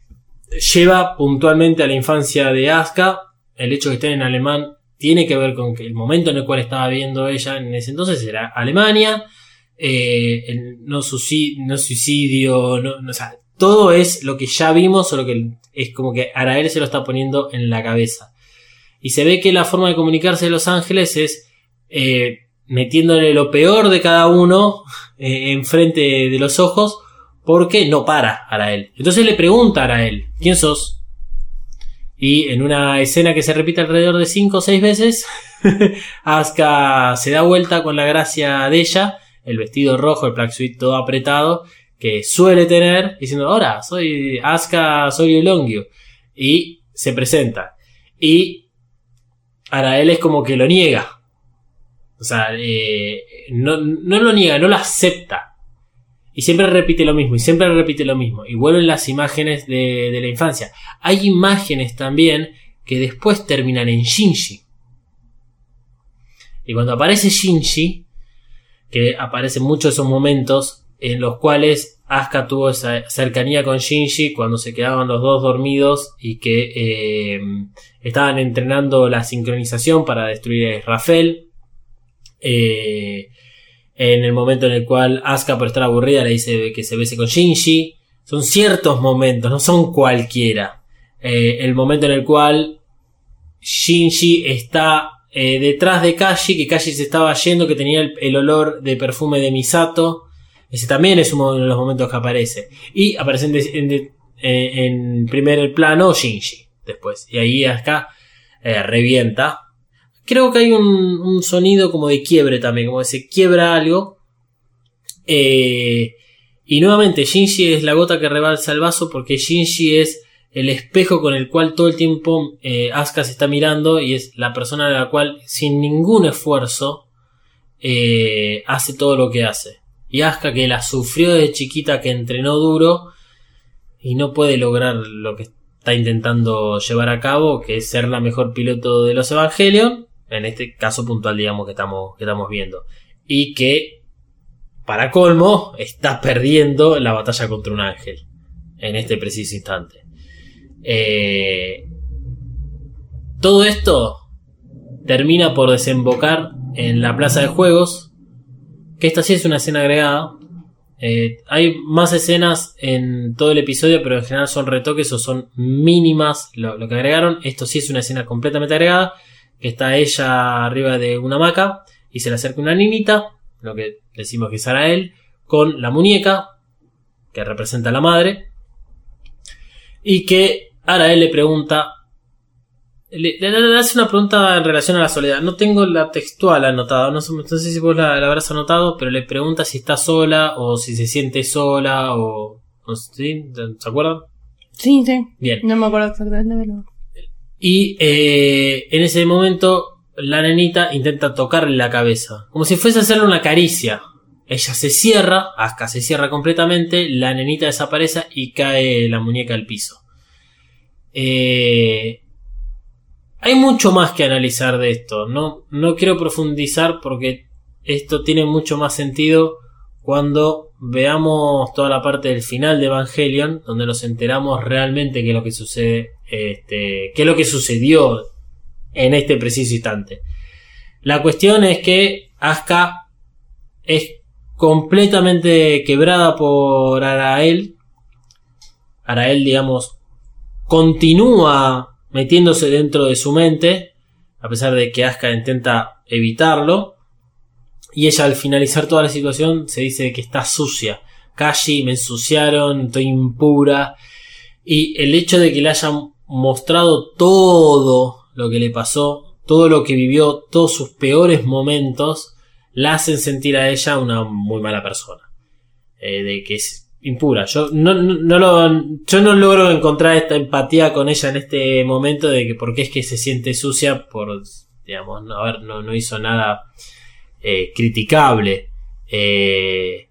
A: lleva puntualmente a la infancia de Aska, el hecho de que esté en alemán tiene que ver con que el momento en el cual estaba viendo ella en ese entonces era Alemania, eh, no, suicidio, no, no- o sea, todo es lo que ya vimos que es como que Arael se lo está poniendo en la cabeza. Y se ve que la forma de comunicarse de Los Ángeles es eh, metiéndole lo peor de cada uno eh, enfrente de los ojos porque no para Arael. Entonces le pregunta a Arael, ¿quién sos? Y en una escena que se repite alrededor de 5 o 6 veces, Asuka se da vuelta con la gracia de ella, el vestido rojo, el black suit todo apretado, que suele tener, diciendo, ahora, soy Asuka, soy Ulongyu. Y se presenta. Y Arael es como que lo niega. O sea, eh, no, no lo niega, no lo acepta. Y siempre repite lo mismo, y siempre repite lo mismo. Y vuelven las imágenes de, de la infancia. Hay imágenes también que después terminan en Shinji. Y cuando aparece Shinji, que aparecen muchos esos momentos en los cuales Asuka tuvo esa cercanía con Shinji cuando se quedaban los dos dormidos y que eh, estaban entrenando la sincronización para destruir a Rafael. Eh, en el momento en el cual Asuka por estar aburrida le dice que se bese con Shinji. Son ciertos momentos, no son cualquiera. Eh, el momento en el cual Shinji está eh, detrás de Kashi, que Kashi se estaba yendo, que tenía el, olor de perfume de Misato. Ese también es uno de los momentos que aparece. Y aparece en, eh, primer plano Shinji después. Y ahí acá eh, revienta. Creo que hay un, sonido como de quiebre también, como que se quiebra algo. Y nuevamente Shinji es la gota que rebalsa el vaso porque Shinji es el espejo con el cual todo el tiempo eh, Asuka se está mirando y es la persona a la cual sin ningún esfuerzo eh, hace todo lo que hace. Y Asuka que la sufrió de chiquita, que entrenó duro y no puede lograr lo que está intentando llevar a cabo, que es ser la mejor piloto de los Evangelion, en este caso puntual digamos que estamos, que estamos viendo. Y que, para colmo, está perdiendo la batalla contra un ángel en este preciso instante. Eh, todo esto termina por desembocar en la plaza de juegos, que esta sí es una escena agregada. Eh, hay más escenas en todo el episodio, pero en general son retoques o son mínimas lo, que agregaron. Esto sí es una escena completamente agregada, que está ella arriba de una hamaca y se le acerca una niñita, lo que decimos que es Arael, con la muñeca, que representa a la madre, y que Arael le pregunta, le, le- le hace una pregunta en relación a la soledad. No tengo la textual anotada, no sé, no sé si vos la, la habrás anotado, pero le pregunta si está sola o si se siente sola o... ¿sí? ¿Se acuerdan?
E: Sí, sí.
A: Bien.
E: No me acuerdo exactamente, pero.
A: Y eh, en ese momento la nenita intenta tocarle la cabeza, como si fuese a hacerle una caricia. Ella se cierra, Asuka se cierra completamente, la nenita desaparece y cae la muñeca al piso. Eh, hay mucho más que analizar de esto. No, no quiero profundizar porque esto tiene mucho más sentido cuando veamos toda la parte del final de Evangelion, donde nos enteramos realmente qué es lo que sucede, este, qué es lo que sucedió en este preciso instante. La cuestión es que Asuka es completamente quebrada por Arael. Arael, digamos, continúa metiéndose dentro de su mente, a pesar de que Asuka intenta evitarlo. Y ella al finalizar toda la situación se dice que está sucia. Kashi, me ensuciaron, estoy impura. Y el hecho de que le hayan mostrado todo lo que le pasó, todo lo que vivió, todos sus peores momentos, la hacen sentir a ella una muy mala persona. Eh, de que es impura. Yo no, no, lo, yo no logro encontrar esta empatía con ella en este momento de que por qué es que se siente sucia por, digamos, no, a ver, no, no hizo nada eh, criticable. Eh,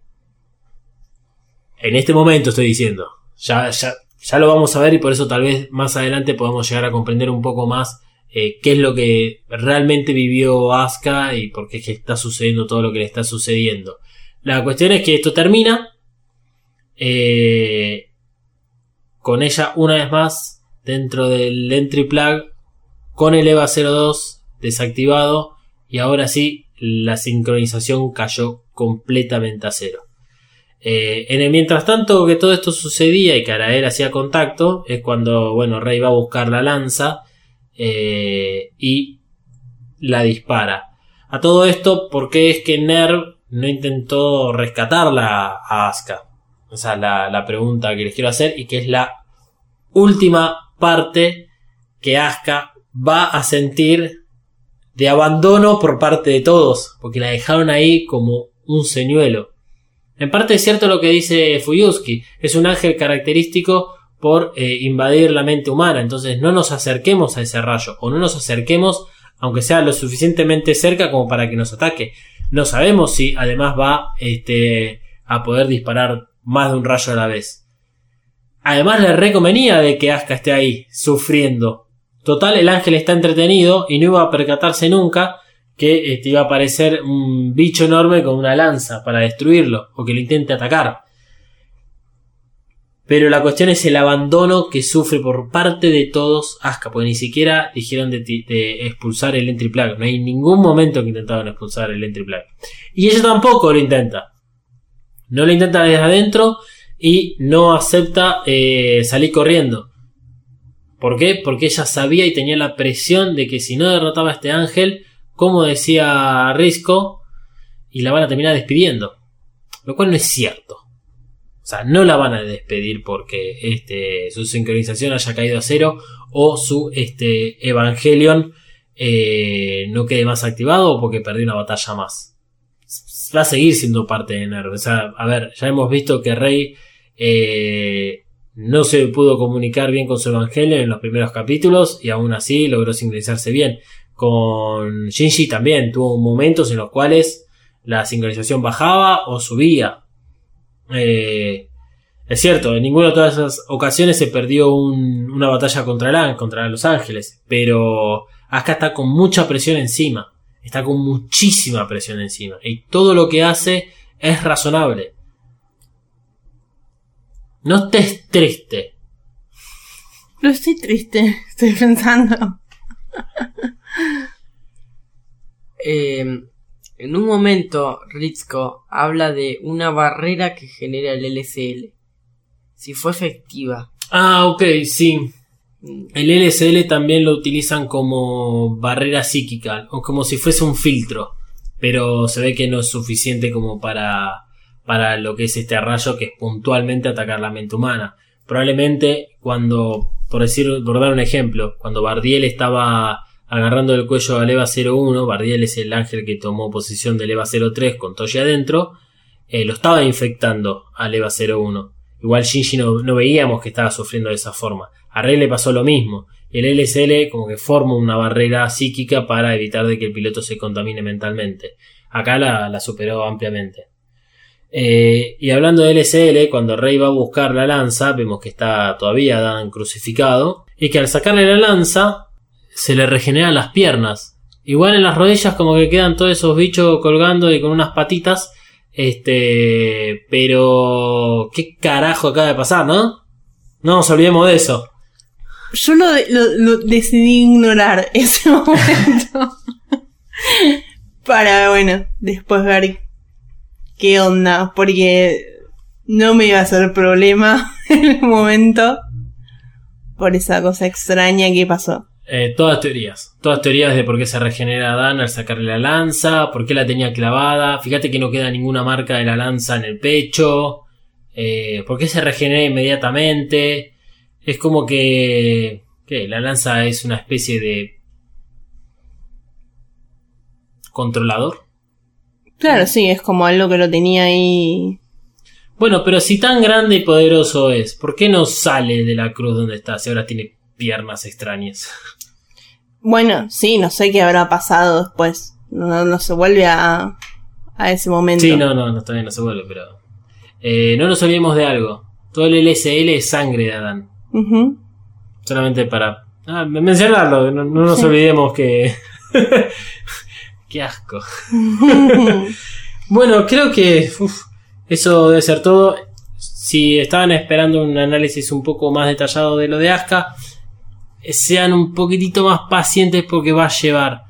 A: en este momento estoy diciendo. Ya, ya, ya lo vamos a ver y por eso tal vez más adelante podamos llegar a comprender un poco más eh, qué es lo que realmente vivió Asuka y por qué es que está sucediendo todo lo que le está sucediendo. La cuestión es que esto termina. Eh, con ella una vez más dentro del entry plug con el EVA 02 desactivado y ahora sí la sincronización cayó completamente a cero. Eh, mientras tanto que todo esto sucedía y que hacía contacto, es cuando, bueno, Rey va a buscar la lanza eh, y la dispara. A todo esto, ¿por qué es que Nerv no intentó rescatarla a Asuka? Esa es la, la pregunta que les quiero hacer y que es la última parte que Asuka va a sentir de abandono por parte de todos, porque la dejaron ahí como un señuelo. En parte es cierto lo que dice Fuyuski, es un ángel característico por eh, invadir la mente humana, entonces no nos acerquemos a ese rayo, o no nos acerquemos aunque sea lo suficientemente cerca como para que nos ataque. No sabemos si además va este, a poder disparar más de un rayo a la vez. Además le reconvenía de que Asuka esté ahí, sufriendo. Total, el ángel está entretenido y no iba a percatarse nunca que este, iba a aparecer un bicho enorme con una lanza para destruirlo o que lo intente atacar. Pero la cuestión es el abandono que sufre por parte de todos Asuka, porque ni siquiera dijeron de, de expulsar el entry plug. No hay ningún momento que intentaron expulsar el entry plug. Y ella tampoco lo intenta. No lo intenta desde adentro y no acepta eh, salir corriendo. ¿Por qué? Porque ella sabía y tenía la presión de que si no derrotaba a este ángel, como decía Risco, y la van a terminar despidiendo. Lo cual no es cierto. O sea, no la van a despedir porque este, su sincronización haya caído a cero o su este, Evangelion eh, no quede más activado o porque perdió una batalla más. Va a seguir siendo parte de NERV. A ver, ya hemos visto que Rey eh, no se pudo comunicar bien con su Evangelion en los primeros capítulos y aún así logró sincronizarse bien. Con Shinji también tuvo momentos en los cuales la sincronización bajaba o subía. Eh, es cierto, en ninguna de todas esas ocasiones se perdió un- una batalla contra Lan, contra Los Ángeles, pero acá está con mucha presión encima, está con muchísima presión encima, y todo lo que hace es razonable. No estés triste,
E: No estoy triste, estoy pensando.
D: Eh, en un momento, Ritzko habla de una barrera que genera el LCL. Si fue efectiva.
A: Ah, ok, sí. El LSL también lo utilizan como barrera psíquica, o como si fuese un filtro, pero se ve que no es suficiente como para, para lo que es este rayo que es puntualmente atacar la mente humana. Probablemente cuando, por decir, por dar un ejemplo, cuando Bardiel estaba agarrando el cuello al EVA 01, Bardiel es el ángel que tomó posición del EVA 03 con Toshi adentro, eh, lo estaba infectando al EVA 01. Igual Shinji no, veíamos que estaba sufriendo de esa forma. A Rey le pasó lo mismo. El LSL como que forma una barrera psíquica para evitar de que el piloto se contamine mentalmente. Acá la, la superó ampliamente. Eh, y hablando de LSL, cuando Rey va a buscar la lanza, vemos que está todavía Dan crucificado. Y que al sacarle la lanza, se le regeneran las piernas. Igual en las rodillas como que quedan todos esos bichos colgando y con unas patitas. Este, pero qué carajo acaba de pasar, ¿no? No nos olvidemos de eso.
E: Yo lo, lo- lo decidí ignorar ese momento. Para, bueno, después ver qué onda. Porque no me iba a hacer problema en el momento. Por esa cosa extraña que pasó.
A: Eh, todas teorías. Todas teorías de por qué se regenera Dan al sacarle la lanza, por qué la tenía clavada. Fíjate que no queda ninguna marca de la lanza en el pecho. Eh, por qué se regenera inmediatamente. Es como que, que la lanza es una especie de controlador.
E: Claro, sí, es como algo que lo tenía ahí.
A: Bueno, pero si tan grande y poderoso es, ¿por qué no sale de la cruz donde está si ahora tiene piernas extrañas?
E: Bueno, sí, no sé qué habrá pasado después. No, no se vuelve a, a ese momento.
A: Sí, no, no, no, todavía no se vuelve, pero... eh, no nos olvidemos de algo. Todo el LSL es sangre de Adán. Solamente para... Ah, men- mencionarlo, no, no nos olvidemos que... Qué asco. Bueno, creo que uf, eso debe ser todo. Si estaban esperando un análisis un poco más detallado de lo de Aska, sean un poquitito más pacientes porque va a llevar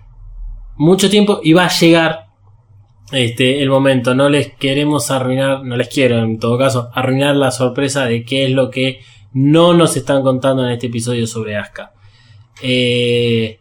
A: mucho tiempo y va a llegar este el momento. No les queremos arruinar, no les quiero en todo caso, arruinar la sorpresa de qué es lo que no nos están contando en este episodio sobre Aska. Eh,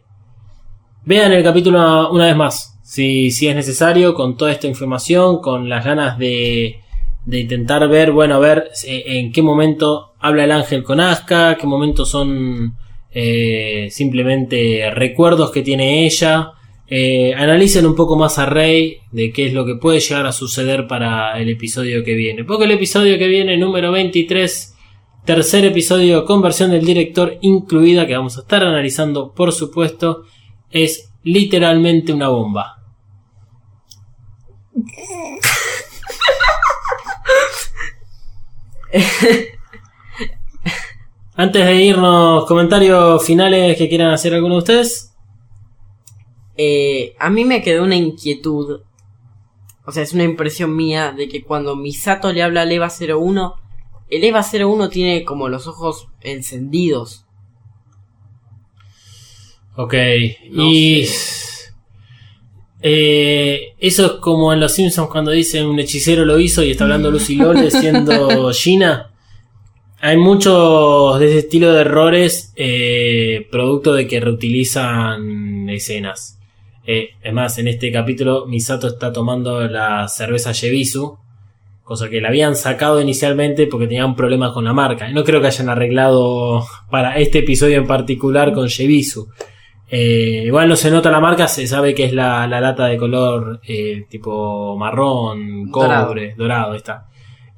A: Vean el capítulo una vez más, si, si es necesario, con toda esta información, con las ganas de, de intentar ver, bueno, a ver eh, en qué momento habla el ángel con Aska, qué momento son eh, simplemente recuerdos que tiene ella. Eh, analicen un poco más a Rey de qué es lo que puede llegar a suceder para el episodio que viene. Porque el episodio que viene, número 23, tercer episodio con versión del director incluida, que vamos a estar analizando, por supuesto, es literalmente una bomba. Antes de irnos, comentarios finales que quieran hacer alguno de ustedes.
D: Eh, a mí me quedó una inquietud. O sea, es una impresión mía de que cuando Misato le habla al EVA 01, el EVA 01 tiene como los ojos encendidos.
A: Ok,
D: No
A: y eh, eso es como en Los Simpsons cuando dicen un hechicero lo hizo y está hablando Lucy Lole siendo Gina. Hay muchos de ese estilo de errores eh, producto de que reutilizan escenas. Eh, es más, en este capítulo Misato está tomando la cerveza Yebisu, cosa que la habían sacado inicialmente porque tenían problemas con la marca. No creo que hayan arreglado para este episodio en particular con Yebisu. Eh, igual no se nota la marca, se sabe que es la, la lata de color eh, tipo marrón,
D: Dorado.
A: cobre, dorado, está.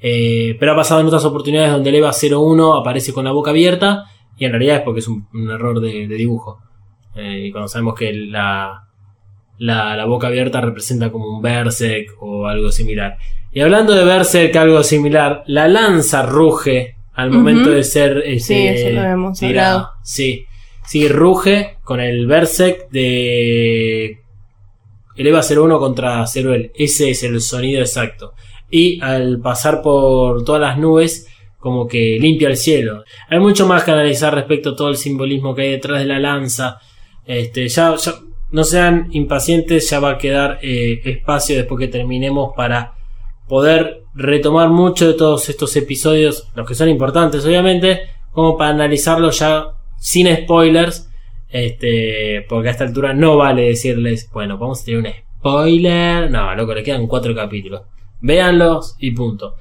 A: Eh, pero ha pasado en otras oportunidades donde el EVA 01 aparece con la boca abierta y en realidad es porque es un, un error de, de dibujo. Eh, y cuando sabemos que la, la, la boca abierta representa como un Berserk o algo similar. Y hablando de Berserk, algo similar, la lanza ruge al momento de ser
E: Sí,
A: este,
E: eso lo hemos hablado.
A: Sí, sí, ruge con el Berserk de el EVA 01 contra Ceruel. Ese es el sonido exacto. Y al pasar por todas las nubes, como que limpia el cielo. Hay mucho más que analizar respecto a todo el simbolismo que hay detrás de la lanza. Este, ya, ya no sean impacientes, ya va a quedar eh, espacio después que terminemos para poder retomar mucho de todos estos episodios, los que son importantes obviamente, como para analizarlos ya sin spoilers, este, porque a esta altura no vale decirles, bueno, vamos a tener un spoiler, no, loco, le quedan cuatro capítulos, véanlos y punto.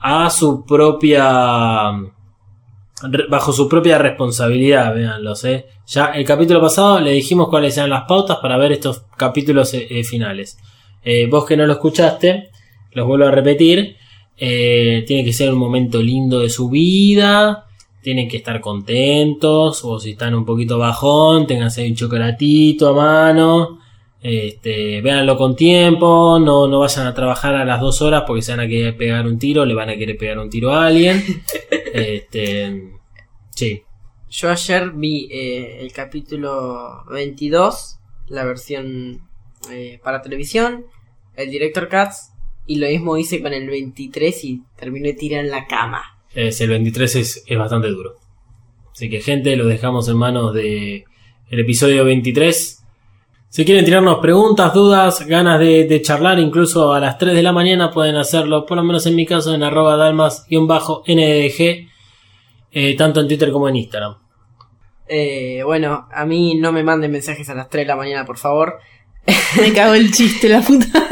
A: A su propia bajo su propia responsabilidad, véanlos, eh. Ya el capítulo pasado le dijimos cuáles eran las pautas para ver estos capítulos eh, eh, finales. Eh, vos que no lo escuchaste, los vuelvo a repetir. tiene que ser un momento lindo de su vida. Tienen que estar contentos. O si están un poquito bajón, tenganse un chocolatito a mano. Este, véanlo con tiempo. No, no vayan a trabajar a las dos horas porque se van a querer pegar un tiro. Le van a querer pegar un tiro a alguien. este, sí.
D: Yo ayer vi eh, el capítulo 22 la versión eh, para televisión, el director Katz, y lo mismo hice con el 23 y terminé tirado en la cama.
A: Es, el 23 es, es bastante duro. Así que gente, lo dejamos en manos de el episodio 23. Si quieren tirarnos preguntas, dudas, ganas de, de charlar, incluso a las 3 de la mañana pueden hacerlo, por lo menos en mi caso, en arroba dalmas-ndg, eh, tanto en Twitter como en Instagram.
D: Eh, bueno, a mí no me manden mensajes a las 3 de la mañana, por favor.
E: Me cago el chiste, la puta.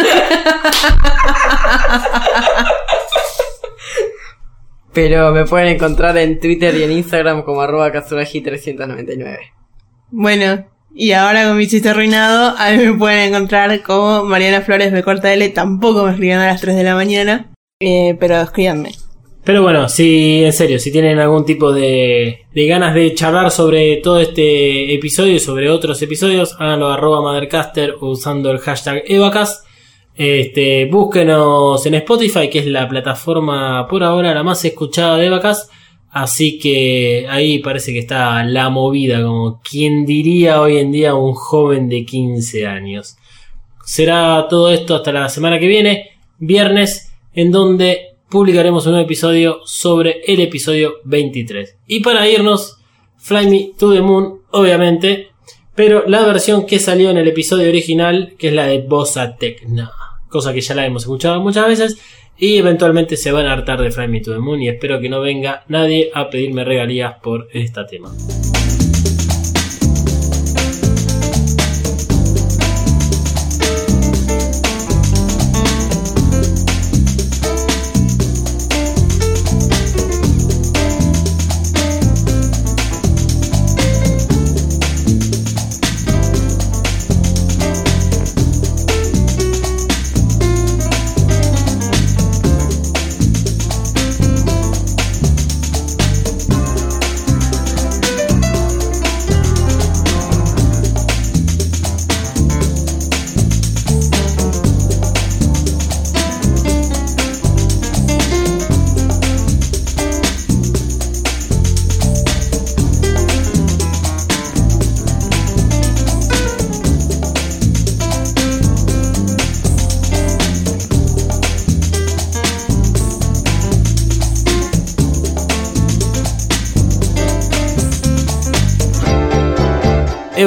D: Pero me pueden encontrar en Twitter y en Instagram como arroba Katsuragi399.
E: Bueno, y ahora con mi chiste arruinado, a mí me pueden encontrar como Mariana Flores de Corta. Tampoco me escriban a las 3 de la mañana. Eh, pero escríbanme.
A: Pero bueno, si en serio, si tienen algún tipo de, de ganas de charlar sobre todo este episodio y sobre otros episodios, háganlo arroba Mothercaster usando el hashtag Evacast. Este, búsquenos en Spotify, que es la plataforma por ahora la más escuchada de Evacast. Así que ahí parece que está la movida, como quien diría hoy en día un joven de 15 años. Será todo esto hasta la semana que viene, viernes, en donde publicaremos un nuevo episodio sobre el episodio 23. Y para irnos, Fly Me to the Moon, obviamente, pero la versión que salió en el episodio original, que es la de Bossa Techno, cosa que ya la hemos escuchado muchas veces. Y eventualmente se van a hartar de Fly Me to the Moon y espero que no venga nadie a pedirme regalías por este tema.